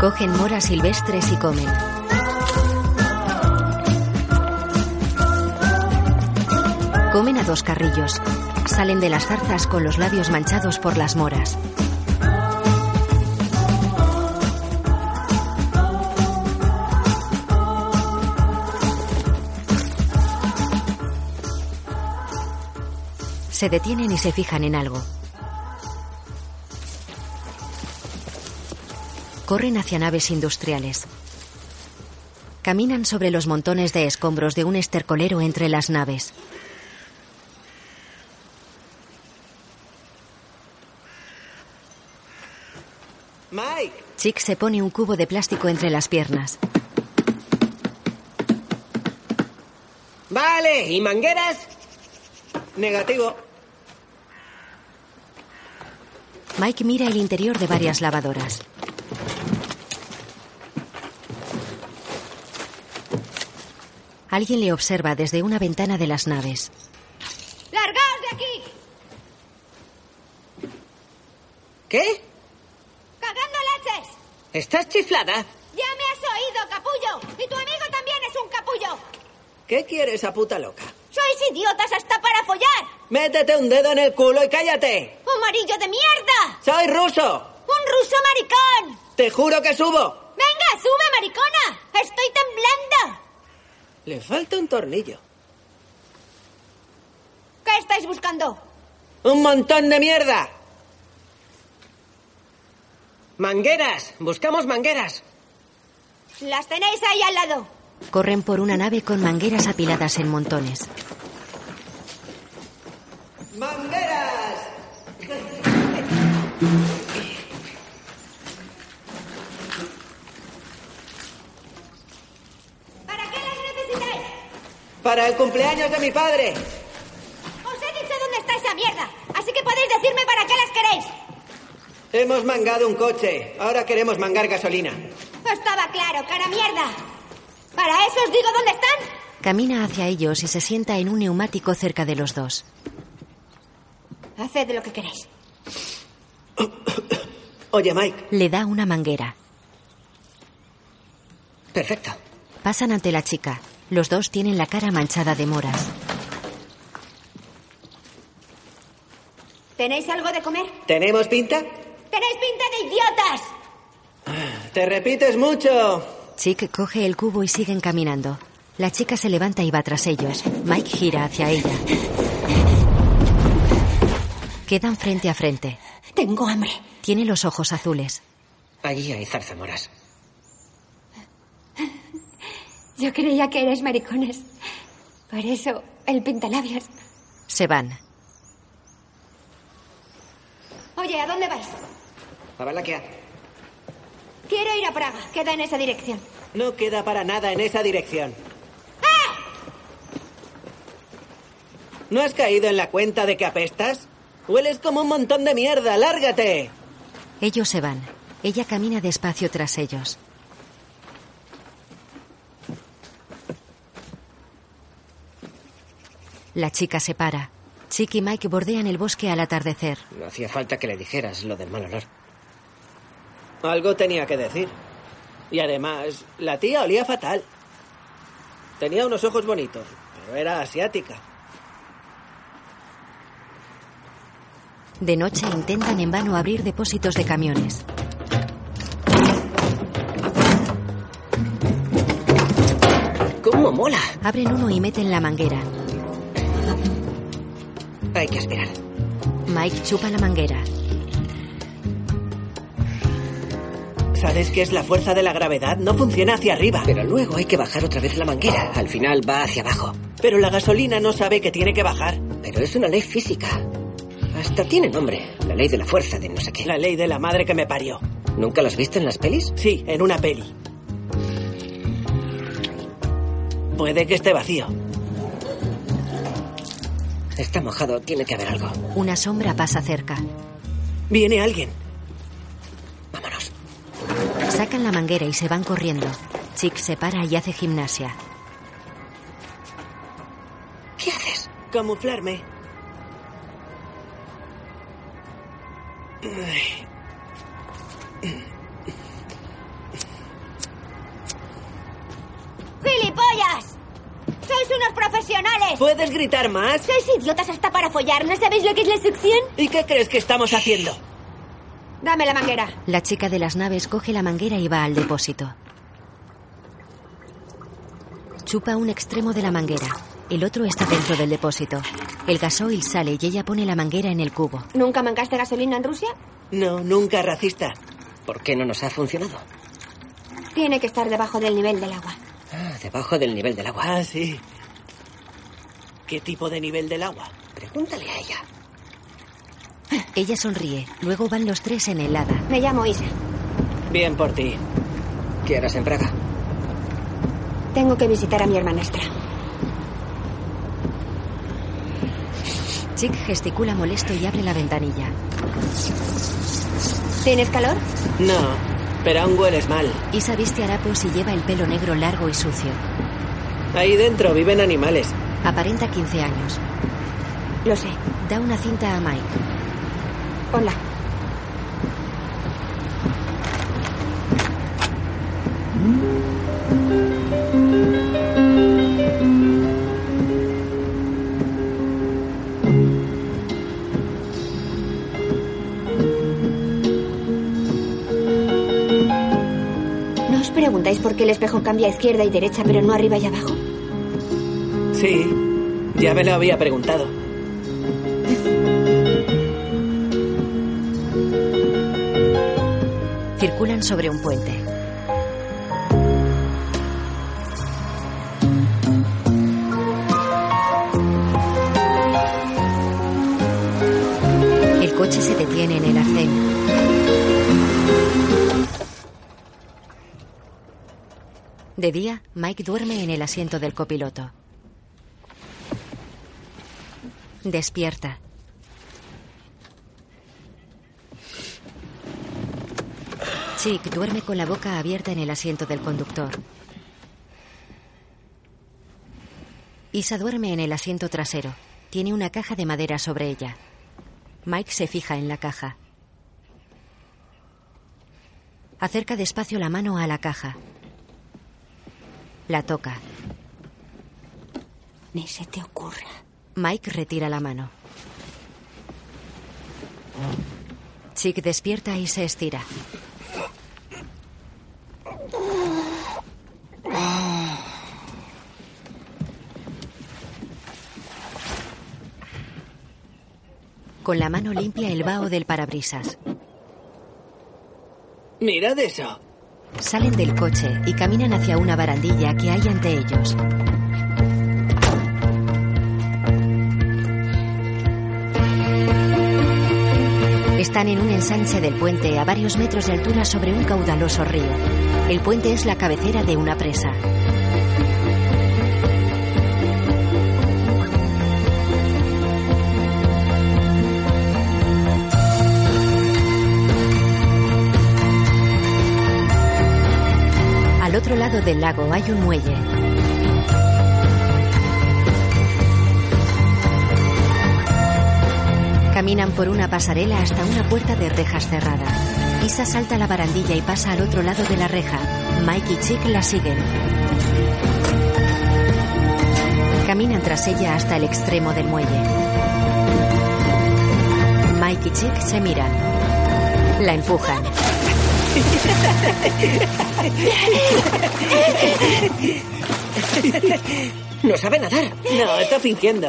Cogen moras silvestres y comen. Comen a dos carrillos. Salen de las zarzas con los labios manchados por las moras. Se detienen y se fijan en algo. Corren hacia naves industriales. Caminan sobre los montones de escombros de un estercolero entre las naves. Mike. Chick se pone un cubo de plástico entre las piernas. Vale, ¿y mangueras? Negativo. Mike mira el interior de varias lavadoras. Alguien le observa desde una ventana de las naves. ¡Largaos de aquí! ¿Qué? ¿Estás chiflada? ¡Ya me has oído, capullo! ¡Y tu amigo también es un capullo! ¿Qué quieres, esa puta loca? ¡Sois idiotas hasta para follar! Métete un dedo en el culo y cállate. ¡Amarillo de mierda! ¡Soy ruso! ¡Un ruso maricón! ¡Te juro que subo! ¡Venga, sube, maricona! ¡Estoy temblando! Le falta un tornillo. ¿Qué estáis buscando? ¡Un montón de mierda! Mangueras. Buscamos mangueras. Las tenéis ahí al lado. Corren por una nave con mangueras apiladas en montones. ¡Mangueras! ¿Para qué las necesitáis? Para el cumpleaños de mi padre. Os he dicho dónde está esa mierda, así que podéis decirme para qué las queréis. Hemos mangado un coche. Ahora queremos mangar gasolina. Estaba claro, cara mierda. ¿Para eso os digo dónde están? Camina hacia ellos y se sienta en un neumático cerca de los dos. Haced lo que queréis. (coughs) Oye, Mike. Le da una manguera. Perfecto. Pasan ante la chica. Los dos tienen la cara manchada de moras. ¿Tenéis algo de comer? ¿Tenemos pinta? ¡Tenéis pinta de idiotas! Te repites mucho. Chick coge el cubo y siguen caminando. La chica se levanta y va tras ellos. Mike gira hacia ella. Quedan frente a frente. Tengo hambre. Tiene los ojos azules. Allí hay zarzamoras. Yo creía que eres maricones. Por eso, el pintalabios. Se van. Oye, ¿a dónde vais? A Valaquia. Quiero ir a Praga. Queda en esa dirección. No queda para nada en esa dirección. ¿No has caído en la cuenta de que apestas? Hueles como un montón de mierda. ¡Lárgate! Ellos se van. Ella camina despacio tras ellos. La chica se para. Chick y Mike bordean el bosque al atardecer. No hacía falta que le dijeras lo del mal olor. Algo tenía que decir. Y además, la tía olía fatal. Tenía unos ojos bonitos, pero era asiática. De noche intentan en vano abrir depósitos de camiones. ¿Cómo mola? Abren uno y meten la manguera. Hay que aspirar. Mike chupa la manguera. ¿Sabes qué es la fuerza de la gravedad? No funciona hacia arriba. Pero luego hay que bajar otra vez la manguera. Al final va hacia abajo. Pero la gasolina no sabe que tiene que bajar. Pero es una ley física. Hasta tiene nombre. La ley de la fuerza de no sé qué. La ley de la madre que me parió. ¿Nunca lo has visto en las pelis? Sí, en una peli. Puede que esté vacío. Está mojado, tiene que haber algo. Una sombra pasa cerca. Viene alguien. Vámonos. Sacan la manguera y se van corriendo. Chick se para y hace gimnasia. ¿Qué haces? Camuflarme. ¡Gilipollas! ¡Sois unos profesionales! ¿Puedes gritar más? ¿Sois idiotas hasta para follar? ¿No sabéis lo que es la succión? ¿Y qué crees que estamos haciendo? Dame la manguera. La chica de las naves coge la manguera y va al depósito. Chupa un extremo de la manguera. El otro está dentro del depósito. El gasoil sale y ella pone la manguera en el cubo. ¿Nunca mancaste gasolina en Rusia? No, nunca racista. ¿Por qué no nos ha funcionado? Tiene que estar debajo del nivel del agua. Ah, debajo del nivel del agua. Ah, sí. ¿Qué tipo de nivel del agua? Pregúntale a ella. Ella sonríe. Luego van los tres en el hada. Me llamo Isa. Bien por ti. ¿Qué harás en Praga? Tengo que visitar a mi hermanastra. Chick gesticula molesto y abre la ventanilla. ¿Tienes calor? No, pero aún hueles mal. Isa viste harapos y lleva el pelo negro largo y sucio. Ahí dentro viven animales. Aparenta 15 años. Lo sé. Da una cinta a Mike. Hola. ¿No os preguntáis por qué el espejo cambia a izquierda y derecha, pero no arriba y abajo? Sí, ya me lo había preguntado. Circulan sobre un puente. El coche se detiene en el arcén. De día, Mike duerme en el asiento del copiloto. Despierta. Chick duerme con la boca abierta en el asiento del conductor. Isa duerme en el asiento trasero. Tiene una caja de madera sobre ella. Mike se fija en la caja. Acerca despacio la mano a la caja. La toca. Ni se te ocurra. Mike retira la mano. Chick despierta y se estira. Con la mano limpia el vaho del parabrisas. Mirad eso. Salen del coche y caminan hacia una barandilla que hay ante ellos. Están en un ensanche del puente a varios metros de altura sobre un caudaloso río. El puente es la cabecera de una presa. Al otro lado del lago hay un muelle. Caminan por una pasarela hasta una puerta de rejas cerrada. Isa salta la barandilla y pasa al otro lado de la reja. Mike y Chick la siguen. Caminan tras ella hasta el extremo del muelle. Mike y Chick se miran. La empujan. (laughs) No sabe nadar. No, está fingiendo.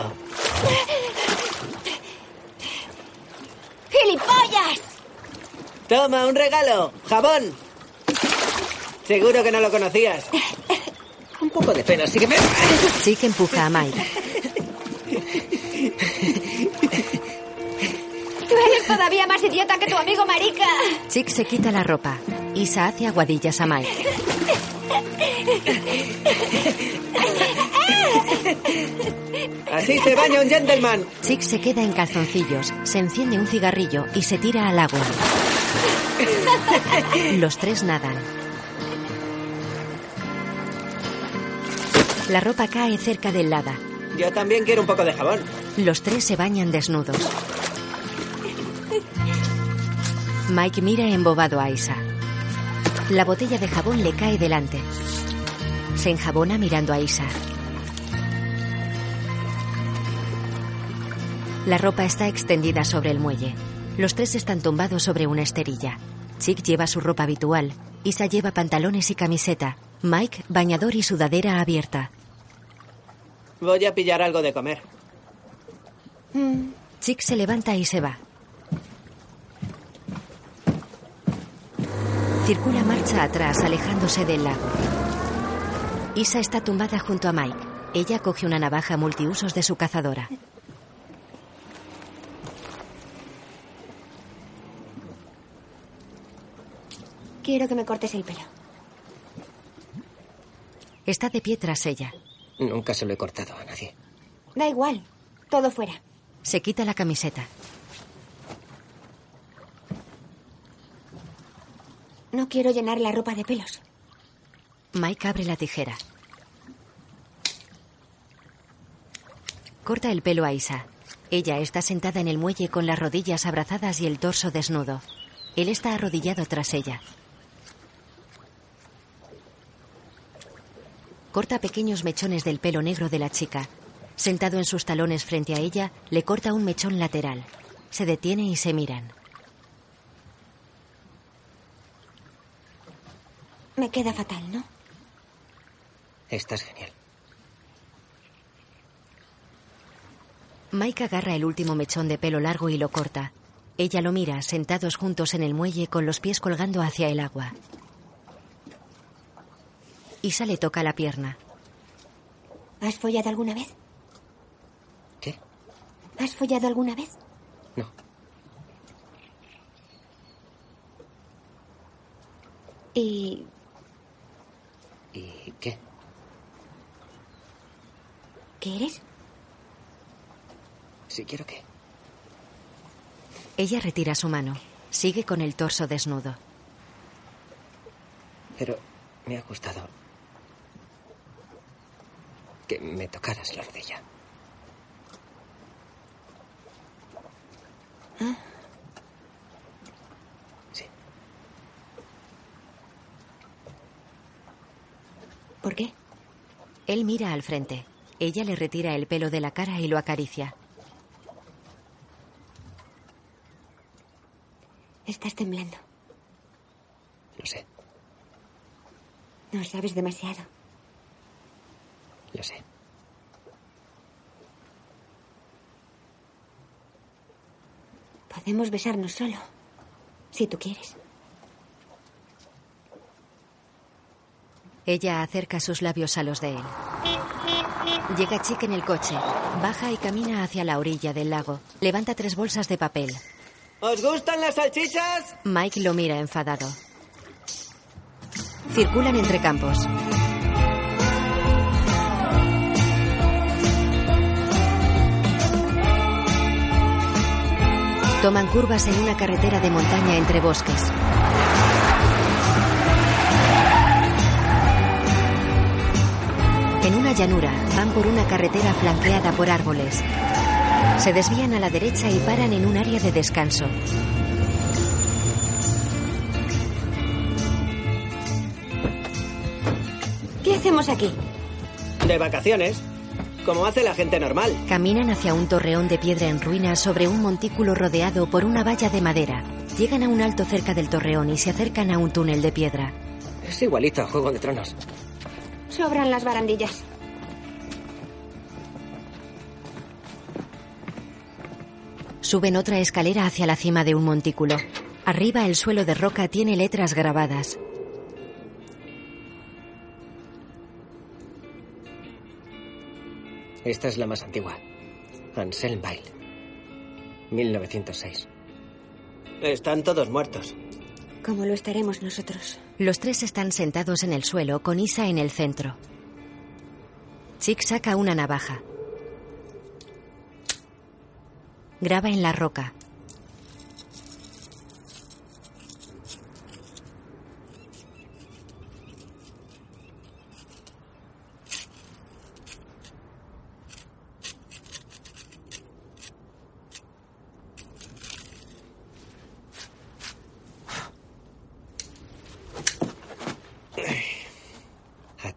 Toma, un regalo. Jabón. Seguro que no lo conocías. (laughs) Un poco de pena, sí que me... Chick empuja a Mike. Tú eres todavía más idiota que tu amigo marica. Chick se quita la ropa. Isa hace aguadillas a Mike. (laughs) Así se baña un gentleman. Chick se queda en calzoncillos, se enciende un cigarrillo y se tira al agua. Los tres nadan. La ropa cae cerca del Lada. Yo también quiero un poco de jabón. Los tres se bañan desnudos. Mike mira embobado a Isa. La botella de jabón le cae delante. Se enjabona mirando a Isa. La ropa está extendida sobre el muelle. Los tres están tumbados sobre una esterilla. Chick lleva su ropa habitual. Isa lleva pantalones y camiseta. Mike, bañador y sudadera abierta. Voy a pillar algo de comer. Chick se levanta y se va. Circula marcha atrás, alejándose del lago. Isa está tumbada junto a Mike. Ella coge una navaja multiusos de su cazadora. Quiero que me cortes el pelo. Está de pie tras ella. Nunca se lo he cortado a nadie. Da igual. Todo fuera. Se quita la camiseta. No quiero llenar la ropa de pelos. Mike abre la tijera. Corta el pelo a Isa. Ella está sentada en el muelle con las rodillas abrazadas y el torso desnudo. Él está arrodillado tras ella. Corta pequeños mechones del pelo negro de la chica. Sentado en sus talones frente a ella, le corta un mechón lateral. Se detiene y se miran. Me queda fatal, ¿no? Estás genial. Mike agarra el último mechón de pelo largo y lo corta. Ella lo mira, sentados juntos en el muelle con los pies colgando hacia el agua. Isa le toca la pierna. ¿Has follado alguna vez? ¿Qué? ¿Has follado alguna vez? No. ¿Y ¿Y qué? qué eres? Si quiero qué. Ella retira su mano. Sigue con el torso desnudo. Pero me ha gustado que me tocaras la rodilla. Ah. Sí. ¿Por qué? Él mira al frente. Ella le retira el pelo de la cara y lo acaricia. Estás temblando. Lo sé, No sabes demasiado. Lo sé. Podemos besarnos solo. Si tú quieres. Ella acerca sus labios a los de él. Llega Chick en el coche. Baja y camina hacia la orilla del lago. Levanta tres bolsas de papel. ¿Os gustan las salchichas? Mike lo mira enfadado. Circulan entre campos. Toman curvas en una carretera de montaña entre bosques. En una llanura van por una carretera flanqueada por árboles. Se desvían a la derecha y paran en un área de descanso. ¿Qué hacemos aquí? De vacaciones. Como hace la gente normal. Caminan hacia un torreón de piedra en ruinas sobre un montículo rodeado por una valla de madera. Llegan a un alto cerca del torreón y se acercan a un túnel de piedra. Es igualito a Juego de Tronos. Sobran las barandillas. Suben otra escalera hacia la cima de un montículo. Arriba el suelo de roca tiene letras grabadas. Esta es la más antigua. Anselmville. 1906. Están todos muertos. Como lo estaremos nosotros. Los tres están sentados en el suelo con Isa en el centro. Chick saca una navaja. Graba en la roca.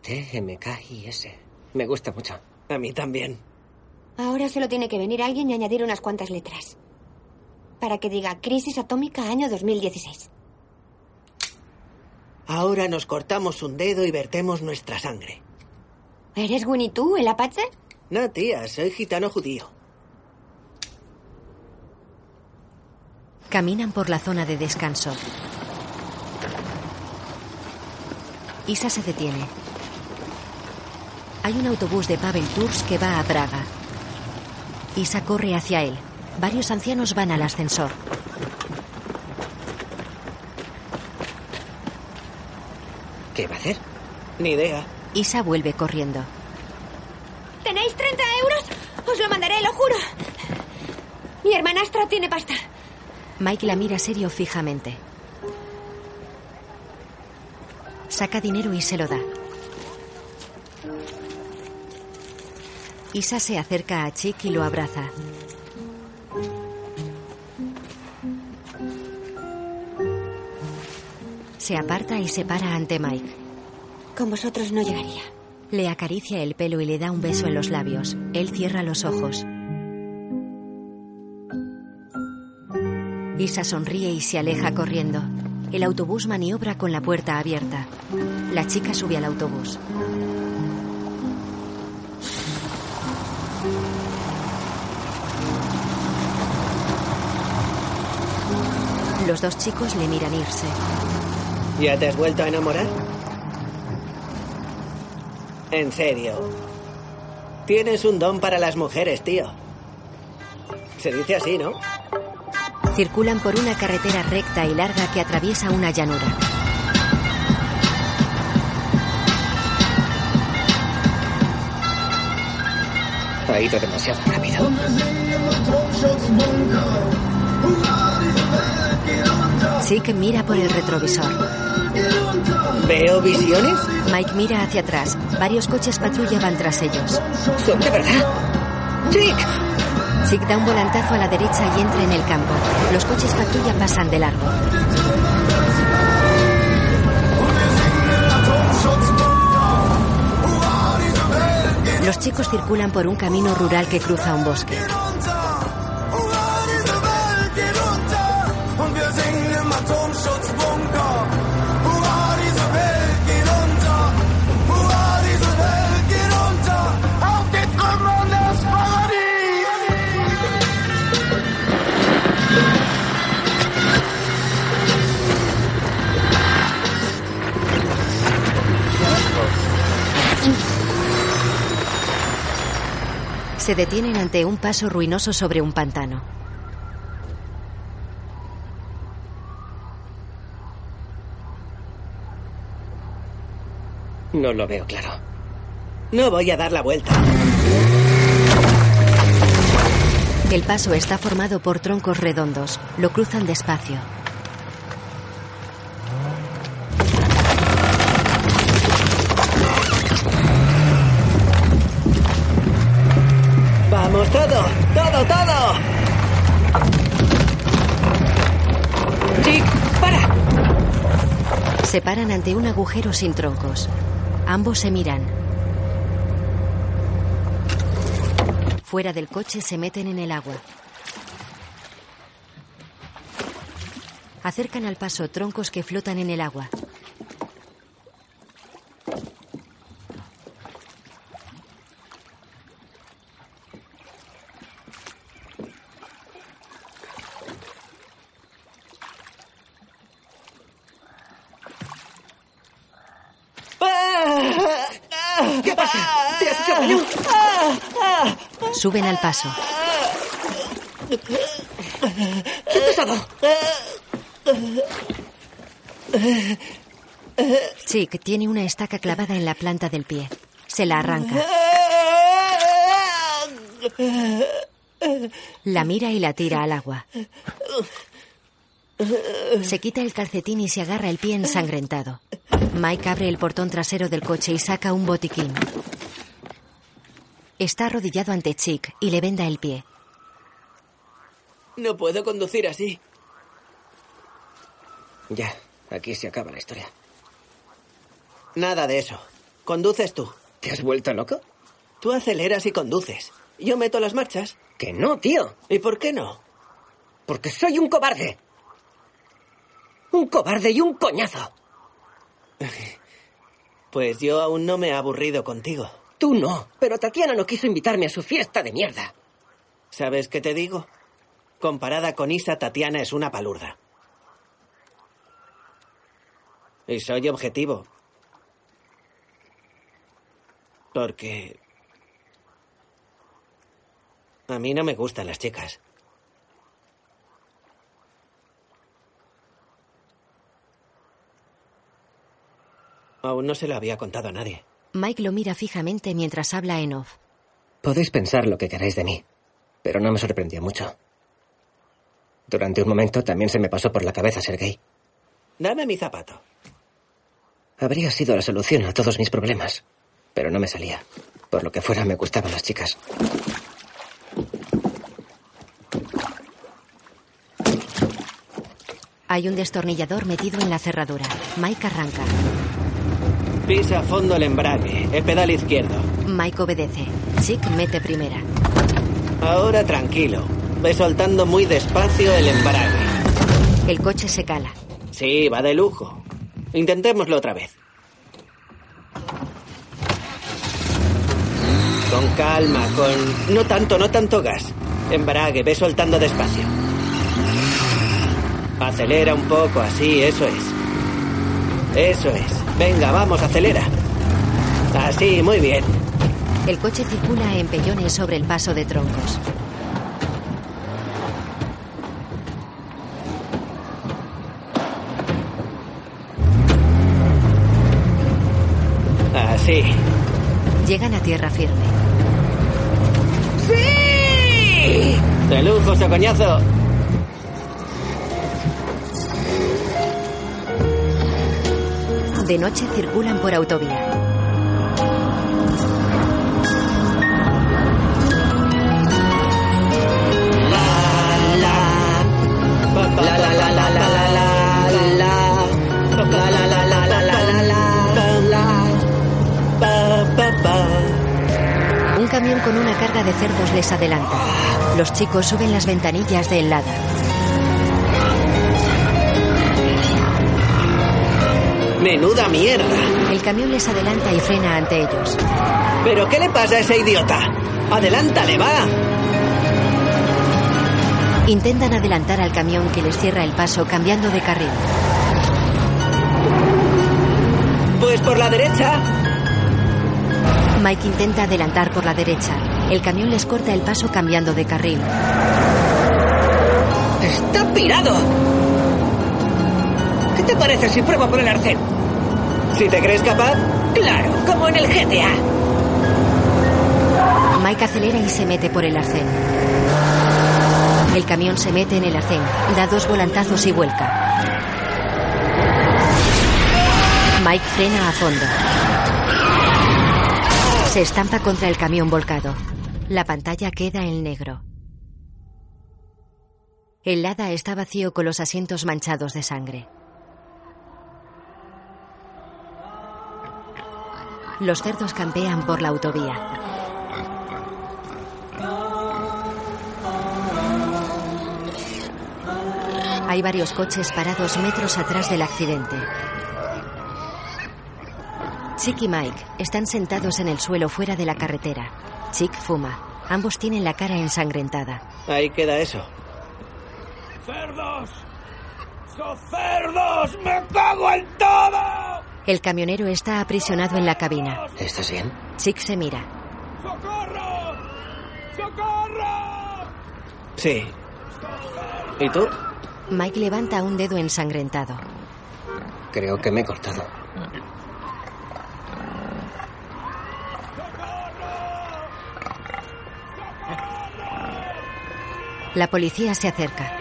A-T-M-K-I-S. Me gusta mucho. A mí también. Ahora solo tiene que venir alguien y añadir unas cuantas letras. Para que diga Crisis Atómica año 2016. Ahora nos cortamos un dedo y vertemos nuestra sangre. ¿Eres Winnie tú, el Apache? No, tía, soy gitano judío. Caminan por la zona de descanso. Isa se detiene. Hay un autobús de Pavel Tours que va a Praga. Isa corre hacia él. Varios ancianos van al ascensor. ¿Qué va a hacer? Ni idea. Isa vuelve corriendo. ¿Tenéis 30 euros? Os lo mandaré, lo juro. Mi hermanastra tiene pasta. Mike la mira serio fijamente. Saca dinero y se lo da. Isa se acerca a Chick y lo abraza. Se aparta y se para ante Mike. Con vosotros no llegaría. Le acaricia el pelo y le da un beso en los labios. Él cierra los ojos. Isa sonríe y se aleja corriendo. El autobús maniobra con la puerta abierta. La chica sube al autobús. Los dos chicos le miran irse. ¿Ya te has vuelto a enamorar? En serio. Tienes un don para las mujeres, tío. Se dice así, ¿no? Circulan por una carretera recta y larga que atraviesa una llanura. Ha ido demasiado rápido. Chick mira por el retrovisor. ¿Veo visiones? Mike mira hacia atrás. Varios coches patrulla van tras ellos. ¿Son de verdad? ¡Chick! Chick da un volantazo a la derecha y entra en el campo. Los coches patrulla pasan de largo. Los chicos circulan por un camino rural que cruza un bosque. Se detienen ante un paso ruinoso sobre un pantano. No lo veo claro. No voy a dar la vuelta. El paso está formado por troncos redondos. Lo cruzan despacio. Se paran ante un agujero sin troncos. Ambos se miran. Fuera del coche se meten en el agua. Acercan al paso troncos que flotan en el agua. ¿Qué pasa? ¿Te has hecho daño? Suben al paso. ¿Qué ha pasado? Chick tiene una estaca clavada en la planta del pie. Se la arranca. La mira y la tira al agua. Se quita el calcetín y se agarra el pie ensangrentado. Mike abre el portón trasero del coche y saca un botiquín. Está arrodillado ante Chick y le venda el pie. No puedo conducir así. Ya, aquí se acaba la historia. Nada de eso. Conduces tú. ¿Te has vuelto loco? Tú aceleras y conduces. Yo meto las marchas. Que no, tío. ¿Y por qué no? Porque soy un cobarde. Un cobarde y un coñazo. (laughs) Pues yo aún no me he aburrido contigo. Tú no, pero Tatiana no quiso invitarme a su fiesta de mierda. ¿Sabes qué te digo? Comparada con Isa, Tatiana es una palurda. Y soy objetivo. Porque... A mí no me gustan las chicas. Aún no se lo había contado a nadie. Mike lo mira fijamente mientras habla en off. Podéis pensar lo que queráis de mí, pero no me sorprendió mucho. Durante un momento también se me pasó por la cabeza ser gay. Dame mi zapato. Habría sido la solución a todos mis problemas, pero no me salía. Por lo que fuera, me gustaban las chicas. Hay un destornillador metido en la cerradura. Mike arranca. Pisa a fondo el embrague, el pedal izquierdo. Mike obedece. Chick mete primera. Ahora tranquilo. Ve soltando muy despacio el embrague. El coche se cala. Sí, va de lujo. Intentémoslo otra vez. Con calma, con... No tanto, no tanto gas. Embrague, ve soltando despacio. Acelera un poco, así, eso es. Eso es. Venga, vamos, acelera. Así, muy bien. El coche circula en pellones sobre el paso de troncos. Así. Llegan a tierra firme. ¡Sí! De lujo, coñazo. La la pa pa pa Un camión con una carga de cerdos les adelanta. Los chicos suben las ventanillas de helada. Menuda mierda. El camión les adelanta y frena ante ellos. ¿Pero qué le pasa a ese idiota? Adelántale, va. Intentan adelantar al camión que les cierra el paso cambiando de carril. Pues por la derecha. Mike intenta adelantar por la derecha. El camión les corta el paso cambiando de carril. ¡Está pirado! ¿Qué te parece si pruebo por el arcén? Si te crees capaz. Claro, como en el GTA. Mike acelera y se mete por el arcén. El camión se mete en el arcén, da dos volantazos y vuelca. Mike frena a fondo. Se estampa contra el camión volcado. La pantalla queda en negro. El Lada está vacío con los asientos manchados de sangre. Los cerdos campean por la autovía. Hay varios coches parados metros atrás del accidente. Chick y Mike están sentados en el suelo fuera de la carretera. Chick fuma. Ambos tienen la cara ensangrentada. Ahí queda eso. ¡Cerdos! ¡Son cerdos! ¡Me cago en todo! El camionero está aprisionado en la cabina. ¿Estás bien? Chick se mira. ¡Socorro! ¡Socorro! Sí. ¿Y tú? Mike levanta un dedo ensangrentado. Creo que me he cortado. La policía se acerca.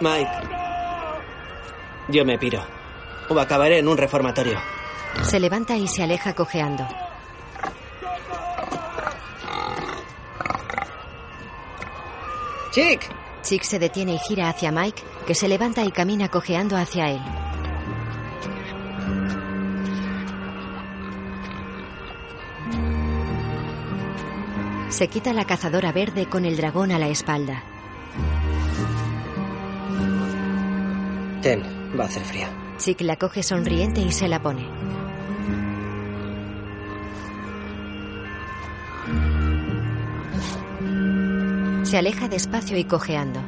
Mike. Yo me piro. O acabaré en un reformatorio. Se levanta y se aleja cojeando. ¡Chick! Chick se detiene y gira hacia Mike, que se levanta y camina cojeando hacia él. Se quita la cazadora verde con el dragón a la espalda. Ten, va a hacer frío. Chick la coge sonriente y se la pone. Se aleja despacio y cojeando.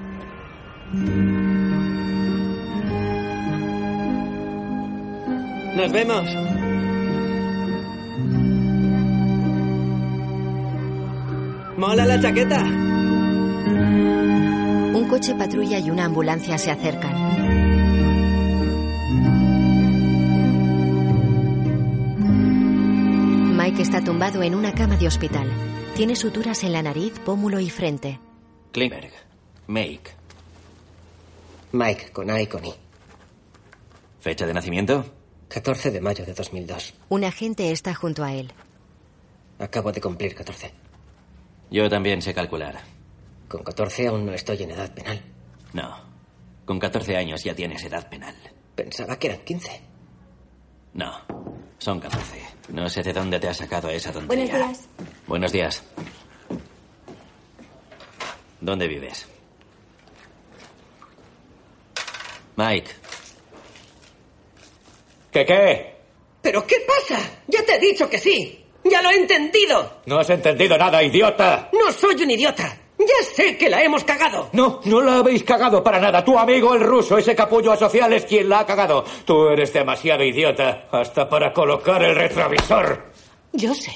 Nos vemos. Mola la chaqueta. Un coche patrulla y una ambulancia se acercan. Mike está tumbado en una cama de hospital. Tiene suturas en la nariz, pómulo y frente. Klimberg. Make. Mike, con A y con I. ¿Fecha de nacimiento? 14 de mayo de 2002. Un agente está junto a él. Acabo de cumplir 14. Yo también sé calcular. Con 14 aún no estoy en edad penal. No. Con 14 años ya tienes edad penal. Pensaba que eran 15. No. Son 14. No sé de dónde te has sacado esa tontería. Buenos días. Buenos días. ¿Dónde vives? Mike. ¿Qué qué? ¿Pero qué pasa? Ya te he dicho que sí. Ya lo he entendido. No has entendido nada, idiota. No soy un idiota. Ya sé que la hemos cagado. No, no la habéis cagado para nada. Tu amigo el ruso, ese capullo asocial, es quien la ha cagado. Tú eres demasiado idiota, hasta para colocar el retrovisor. Yo sé.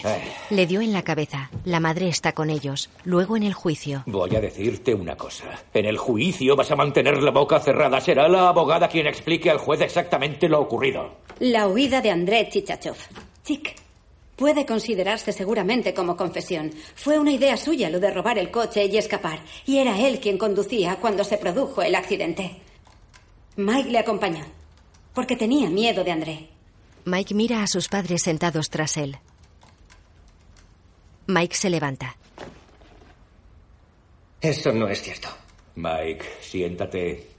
Le dio en la cabeza. La madre está con ellos. Luego en el juicio. Voy a decirte una cosa. En el juicio vas a mantener la boca cerrada. Será la abogada quien explique al juez exactamente lo ocurrido. La huida de André Chichachov. Chic. Puede considerarse seguramente como confesión. Fue una idea suya lo de robar el coche y escapar. Y era él quien conducía cuando se produjo el accidente. Mike le acompañó. Porque tenía miedo de André. Mike mira a sus padres sentados tras él. Mike se levanta. Eso no es cierto. Mike, siéntate.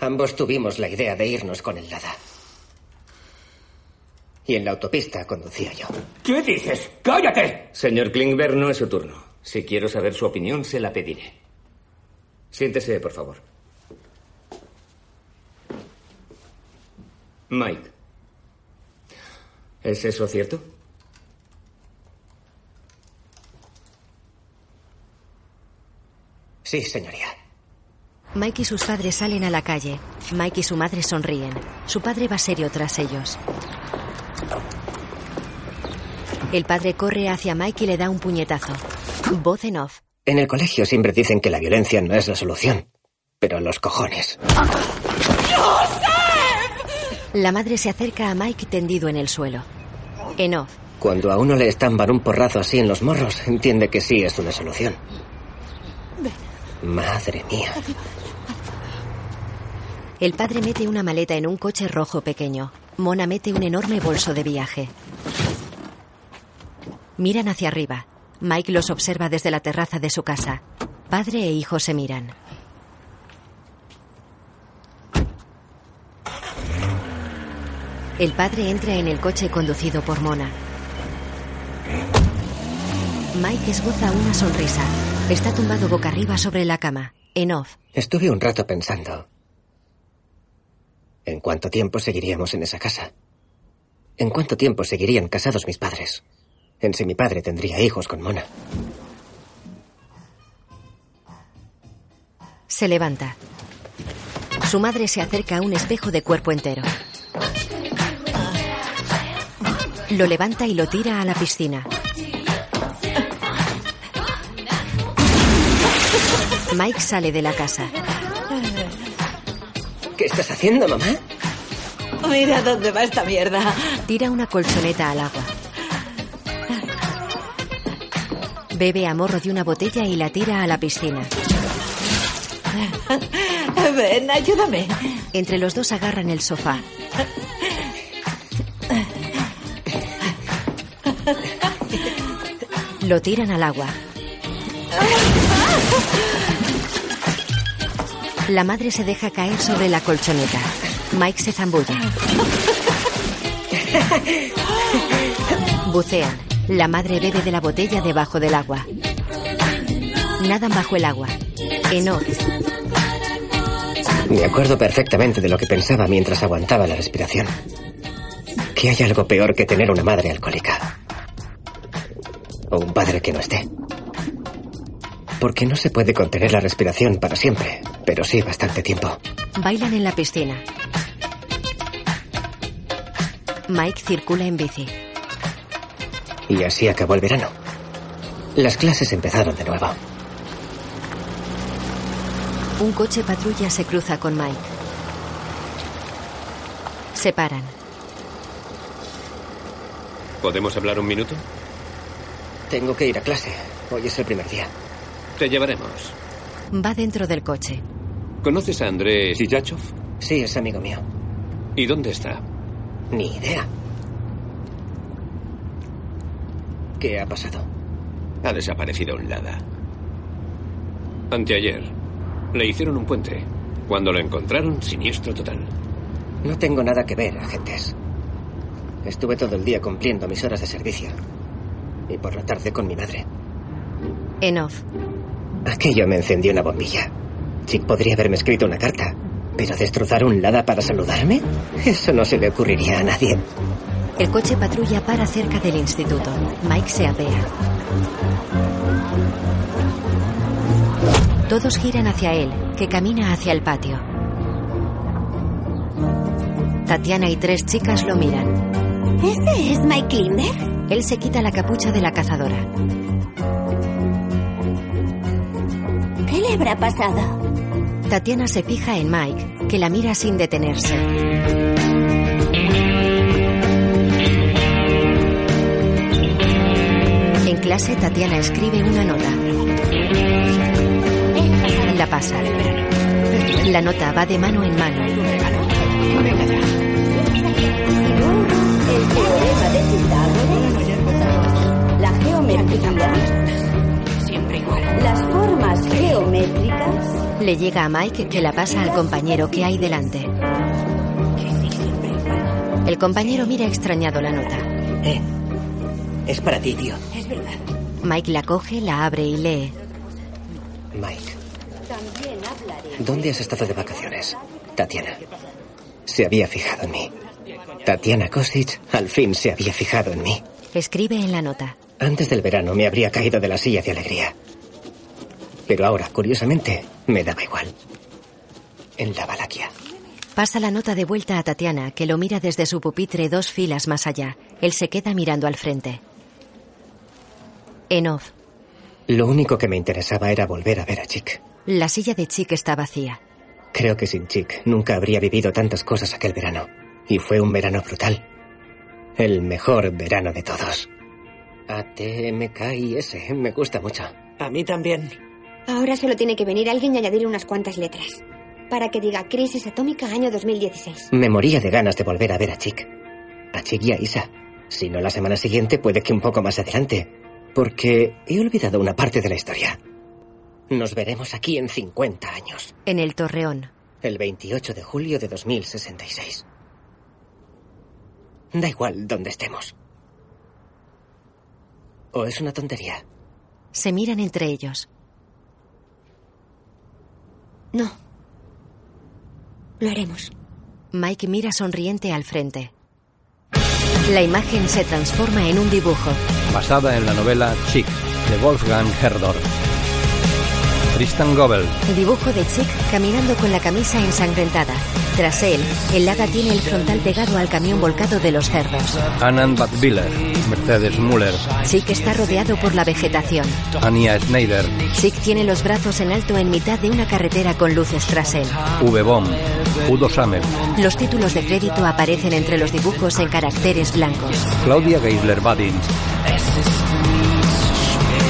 Ambos tuvimos la idea de irnos con el Lada. Y en la autopista conducía yo. ¿Qué dices? ¡Cállate! Señor Klingberg, no es su turno. Si quiero saber su opinión, se la pediré. Siéntese, por favor. Mike. ¿Es eso cierto? Sí, señoría. Mike y sus padres salen a la calle. Mike y su madre sonríen. Su padre va serio tras ellos. El padre corre hacia Mike y le da un puñetazo. Voz en off. En el colegio siempre dicen que la violencia no es la solución. Pero los cojones. La madre se acerca a Mike tendido en el suelo. En off. Cuando a uno le estampan un porrazo así en los morros, entiende que sí es una solución. Madre mía. El padre mete una maleta en un coche rojo pequeño. Mona mete un enorme bolso de viaje. Miran hacia arriba. Mike los observa desde la terraza de su casa. Padre e hijo se miran. El padre entra en el coche conducido por Mona. Mike esboza una sonrisa. Está tumbado boca arriba sobre la cama. En off. Estuve un rato pensando. ¿En cuánto tiempo seguiríamos en esa casa? ¿En cuánto tiempo seguirían casados mis padres? En si mi padre tendría hijos con Mona. Se levanta. Su madre se acerca a un espejo de cuerpo entero. Lo levanta y lo tira a la piscina. Mike sale de la casa. ¿Qué estás haciendo, mamá? Mira dónde va esta mierda. Tira una colchoneta al agua. Bebe a morro de una botella y la tira a la piscina. (laughs) Ven, ayúdame. Entre los dos agarran el sofá. Lo tiran al agua. La madre se deja caer sobre la colchoneta. Mike se zambulle. Bucean. La madre bebe de la botella debajo del agua. Nadan bajo el agua. En off. Me acuerdo perfectamente de lo que pensaba mientras aguantaba la respiración. Que hay algo peor que tener una madre alcohólica. O un padre que no esté. Porque no se puede contener la respiración para siempre, pero sí bastante tiempo. Bailan en la piscina. Mike circula en bici. Y así acabó el verano. Las clases empezaron de nuevo. Un coche patrulla se cruza con Mike. Se paran. ¿Podemos hablar un minuto? Tengo que ir a clase. Hoy es el primer día. Te llevaremos. Va dentro del coche. ¿Conoces a André Sijachov? Sí, es amigo mío. ¿Y dónde está? Ni idea. ¿Qué ha pasado? Ha desaparecido un Lada. Anteayer. Le hicieron un puente. Cuando lo encontraron, siniestro total. No tengo nada que ver, agentes. Estuve todo el día cumpliendo mis horas de servicio. Y por la tarde con mi madre. En off. Aquello me encendió una bombilla. Chick podría haberme escrito una carta. ¿Pero destrozar un Lada para saludarme? Eso no se le ocurriría a nadie. El coche patrulla para cerca del instituto. Mike se apea. Todos giran hacia él, que camina hacia el patio. Tatiana y tres chicas lo miran. ¿Ese es Mike Klimber? Él se quita la capucha de la cazadora. ¿Qué le habrá pasado? Tatiana se fija en Mike, que la mira sin detenerse. Clase, Tatiana escribe una nota. La pasa. La nota va de mano en mano. El teorema de Pitágoras. La geometría. Siempre igual. Las formas geométricas. Le llega a Mike que la pasa al compañero que hay delante. El compañero mira extrañado la nota. Eh, es para ti, tío. Es verdad. Mike la coge, la abre y lee. Mike. ¿dónde has estado de vacaciones? Tatiana. Se había fijado en mí. Tatiana Kosic al fin se había fijado en mí. Escribe en la nota. Antes del verano me habría caído de la silla de alegría. Pero ahora, curiosamente, me daba igual. En la Valaquia. Pasa la nota de vuelta a Tatiana, que lo mira desde su pupitre dos filas más allá. Él se queda mirando al frente. En off, Lo único que me interesaba era volver a ver a Chick. la silla de Chick está vacía. Creo que sin Chick nunca habría vivido tantas cosas aquel verano. Y fue un verano brutal. El mejor verano de todos. A-T-M-K-I-S. Me gusta mucho. A mí también. Ahora solo tiene que venir alguien y añadir unas cuantas letras. Para que diga Crisis Atómica año 2016. Me moría de ganas de volver a ver a Chick. A Chick y a Isa. Si no la semana siguiente, puede que un poco más adelante. Porque he olvidado una parte de la historia. Nos veremos aquí en 50 años. En el torreón. El 28 de julio de 2066. Da igual dónde estemos. ¿O es una tontería? Se miran entre ellos. No. Lo haremos. Mike mira sonriente al frente. La imagen se transforma en un dibujo. Basada en la novela Chick, de Wolfgang Herdor. Tristan Gobel, Dibujo de Chick caminando con la camisa ensangrentada. Tras él, el Lada tiene el frontal pegado al camión volcado de los cerdos. Anand Badbiller, Mercedes Müller, Chick está rodeado por la vegetación. Anya Schneider, Chick tiene los brazos en alto en mitad de una carretera con luces tras él. V. Bomb, Udo Sammer, Los títulos de crédito aparecen entre los dibujos en caracteres blancos. Claudia Geisler Badin,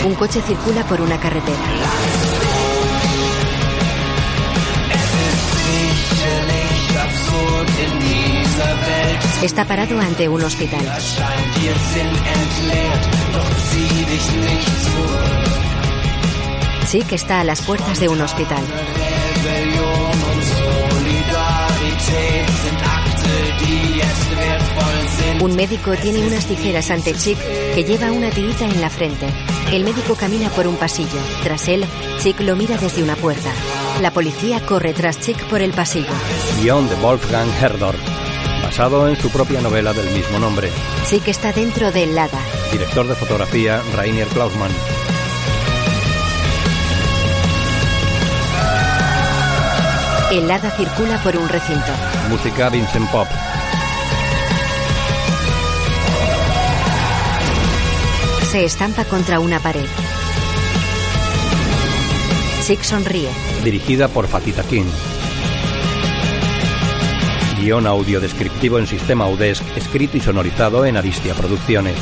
Un coche circula por una carretera. Está parado ante un hospital. Chick está a las puertas de un hospital. Un médico tiene unas tijeras ante Chick que lleva una tirita en la frente. El médico camina por un pasillo. Tras él, Chick lo mira desde una puerta. La policía corre tras Chick por el pasillo. guion de Wolfgang Herdor, basado en su propia novela del mismo nombre. Chick está dentro del Lada. Director de fotografía Rainier Klausmann. El Lada circula por un recinto. Música Vincent Pop. Se estampa contra una pared. Chick sonríe. Dirigida por Fatita King. Guión audio descriptivo en sistema UDESC, escrito y sonorizado en Aristia Producciones.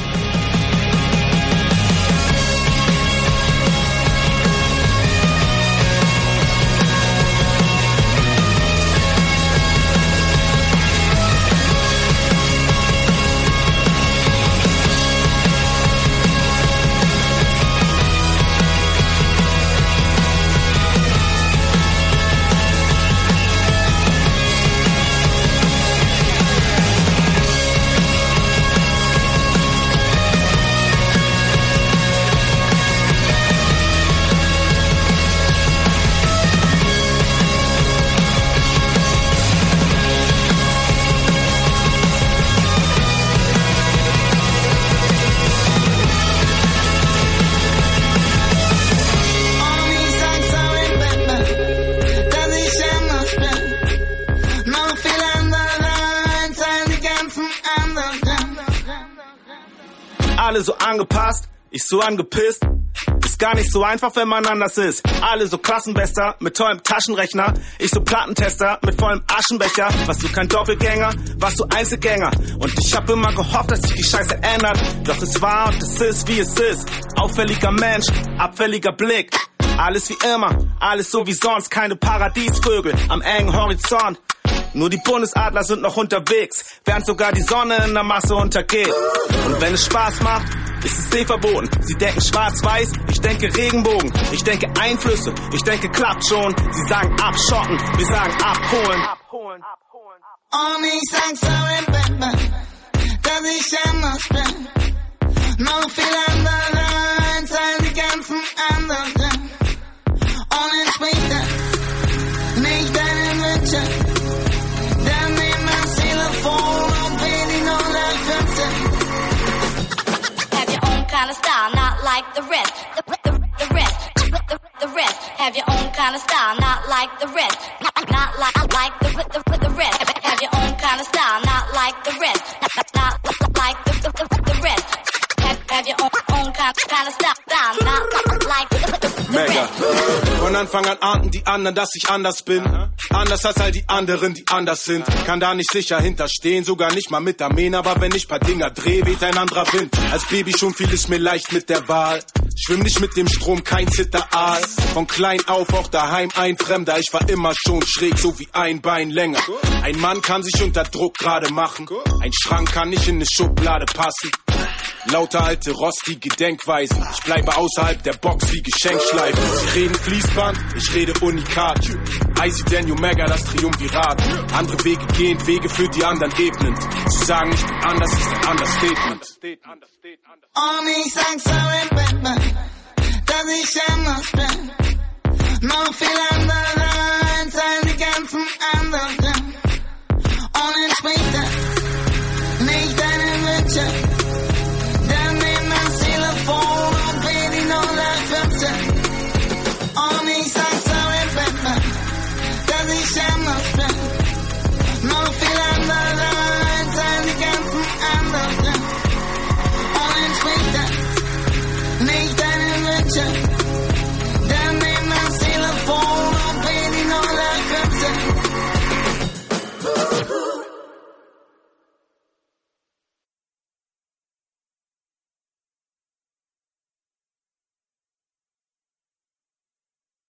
Ich so angepisst. Ist gar nicht so einfach, wenn man anders ist. Alle so Klassenbester mit tollem Taschenrechner. Ich so Plattentester mit vollem Aschenbecher. Was du kein Doppelgänger, was du Einzelgänger. Und ich hab immer gehofft, dass sich die Scheiße ändert. Doch es war und es ist, wie es ist. Auffälliger Mensch, abfälliger Blick. Alles wie immer, alles so wie sonst. Keine Paradiesvögel am engen Horizont. Nur die Bundesadler sind noch unterwegs, während sogar die Sonne in der Masse untergeht. Und wenn es Spaß macht, ist es eh verboten. Sie denken schwarz-weiß, ich denke Regenbogen. Ich denke Einflüsse, ich denke klappt schon. Sie sagen abschotten, wir sagen abholen. Und ich sag sorry, Baby, dass ich anders bin. Noch viel anderer als all die ganzen anderen. Und entspricht das nicht deinen Wünschen. Kind of style, not like the rest. The, the, the rest, the, the rest. Have your own kind of style, not like the rest. Not, like like the, the, the rest. Have your own kind of style, not like the rest. Not, like the, the, the, rest. Have, have your own, own kind, kind of style, not like Von Anfang an ahnten die anderen, dass ich anders bin. Anders als all die anderen, die anders sind. Kann da nicht sicher hinterstehen, sogar nicht mal mit Armen. Aber wenn ich paar Dinger dreh, weht ein anderer Wind. Als Baby schon fiel es mir leicht mit der Wahl. Schwimm nicht mit dem Strom, kein Zitteraal. Von klein auf auch daheim ein Fremder. Ich war immer schon schräg, so wie ein Bein länger. Ein Mann kann sich unter Druck gerade machen. Ein Schrank kann nicht in eine Schublade passen. Lauter alte, rostige Denkweisen. Ich bleibe außerhalb der Box wie Geschenkschleifen. Sie reden Fließband, ich rede Unikat. Icy Daniel Mega, das Triumvirat. Andere Wege gehen, Wege für die anderen ebnen. Zu sagen, ich bin anders, ist ein Understatement. Und ich sag sorry, Baby, dass ich anders bin. Noch viel anderer als all die ganzen anderen. Und entspricht das nicht deinen Wünschen.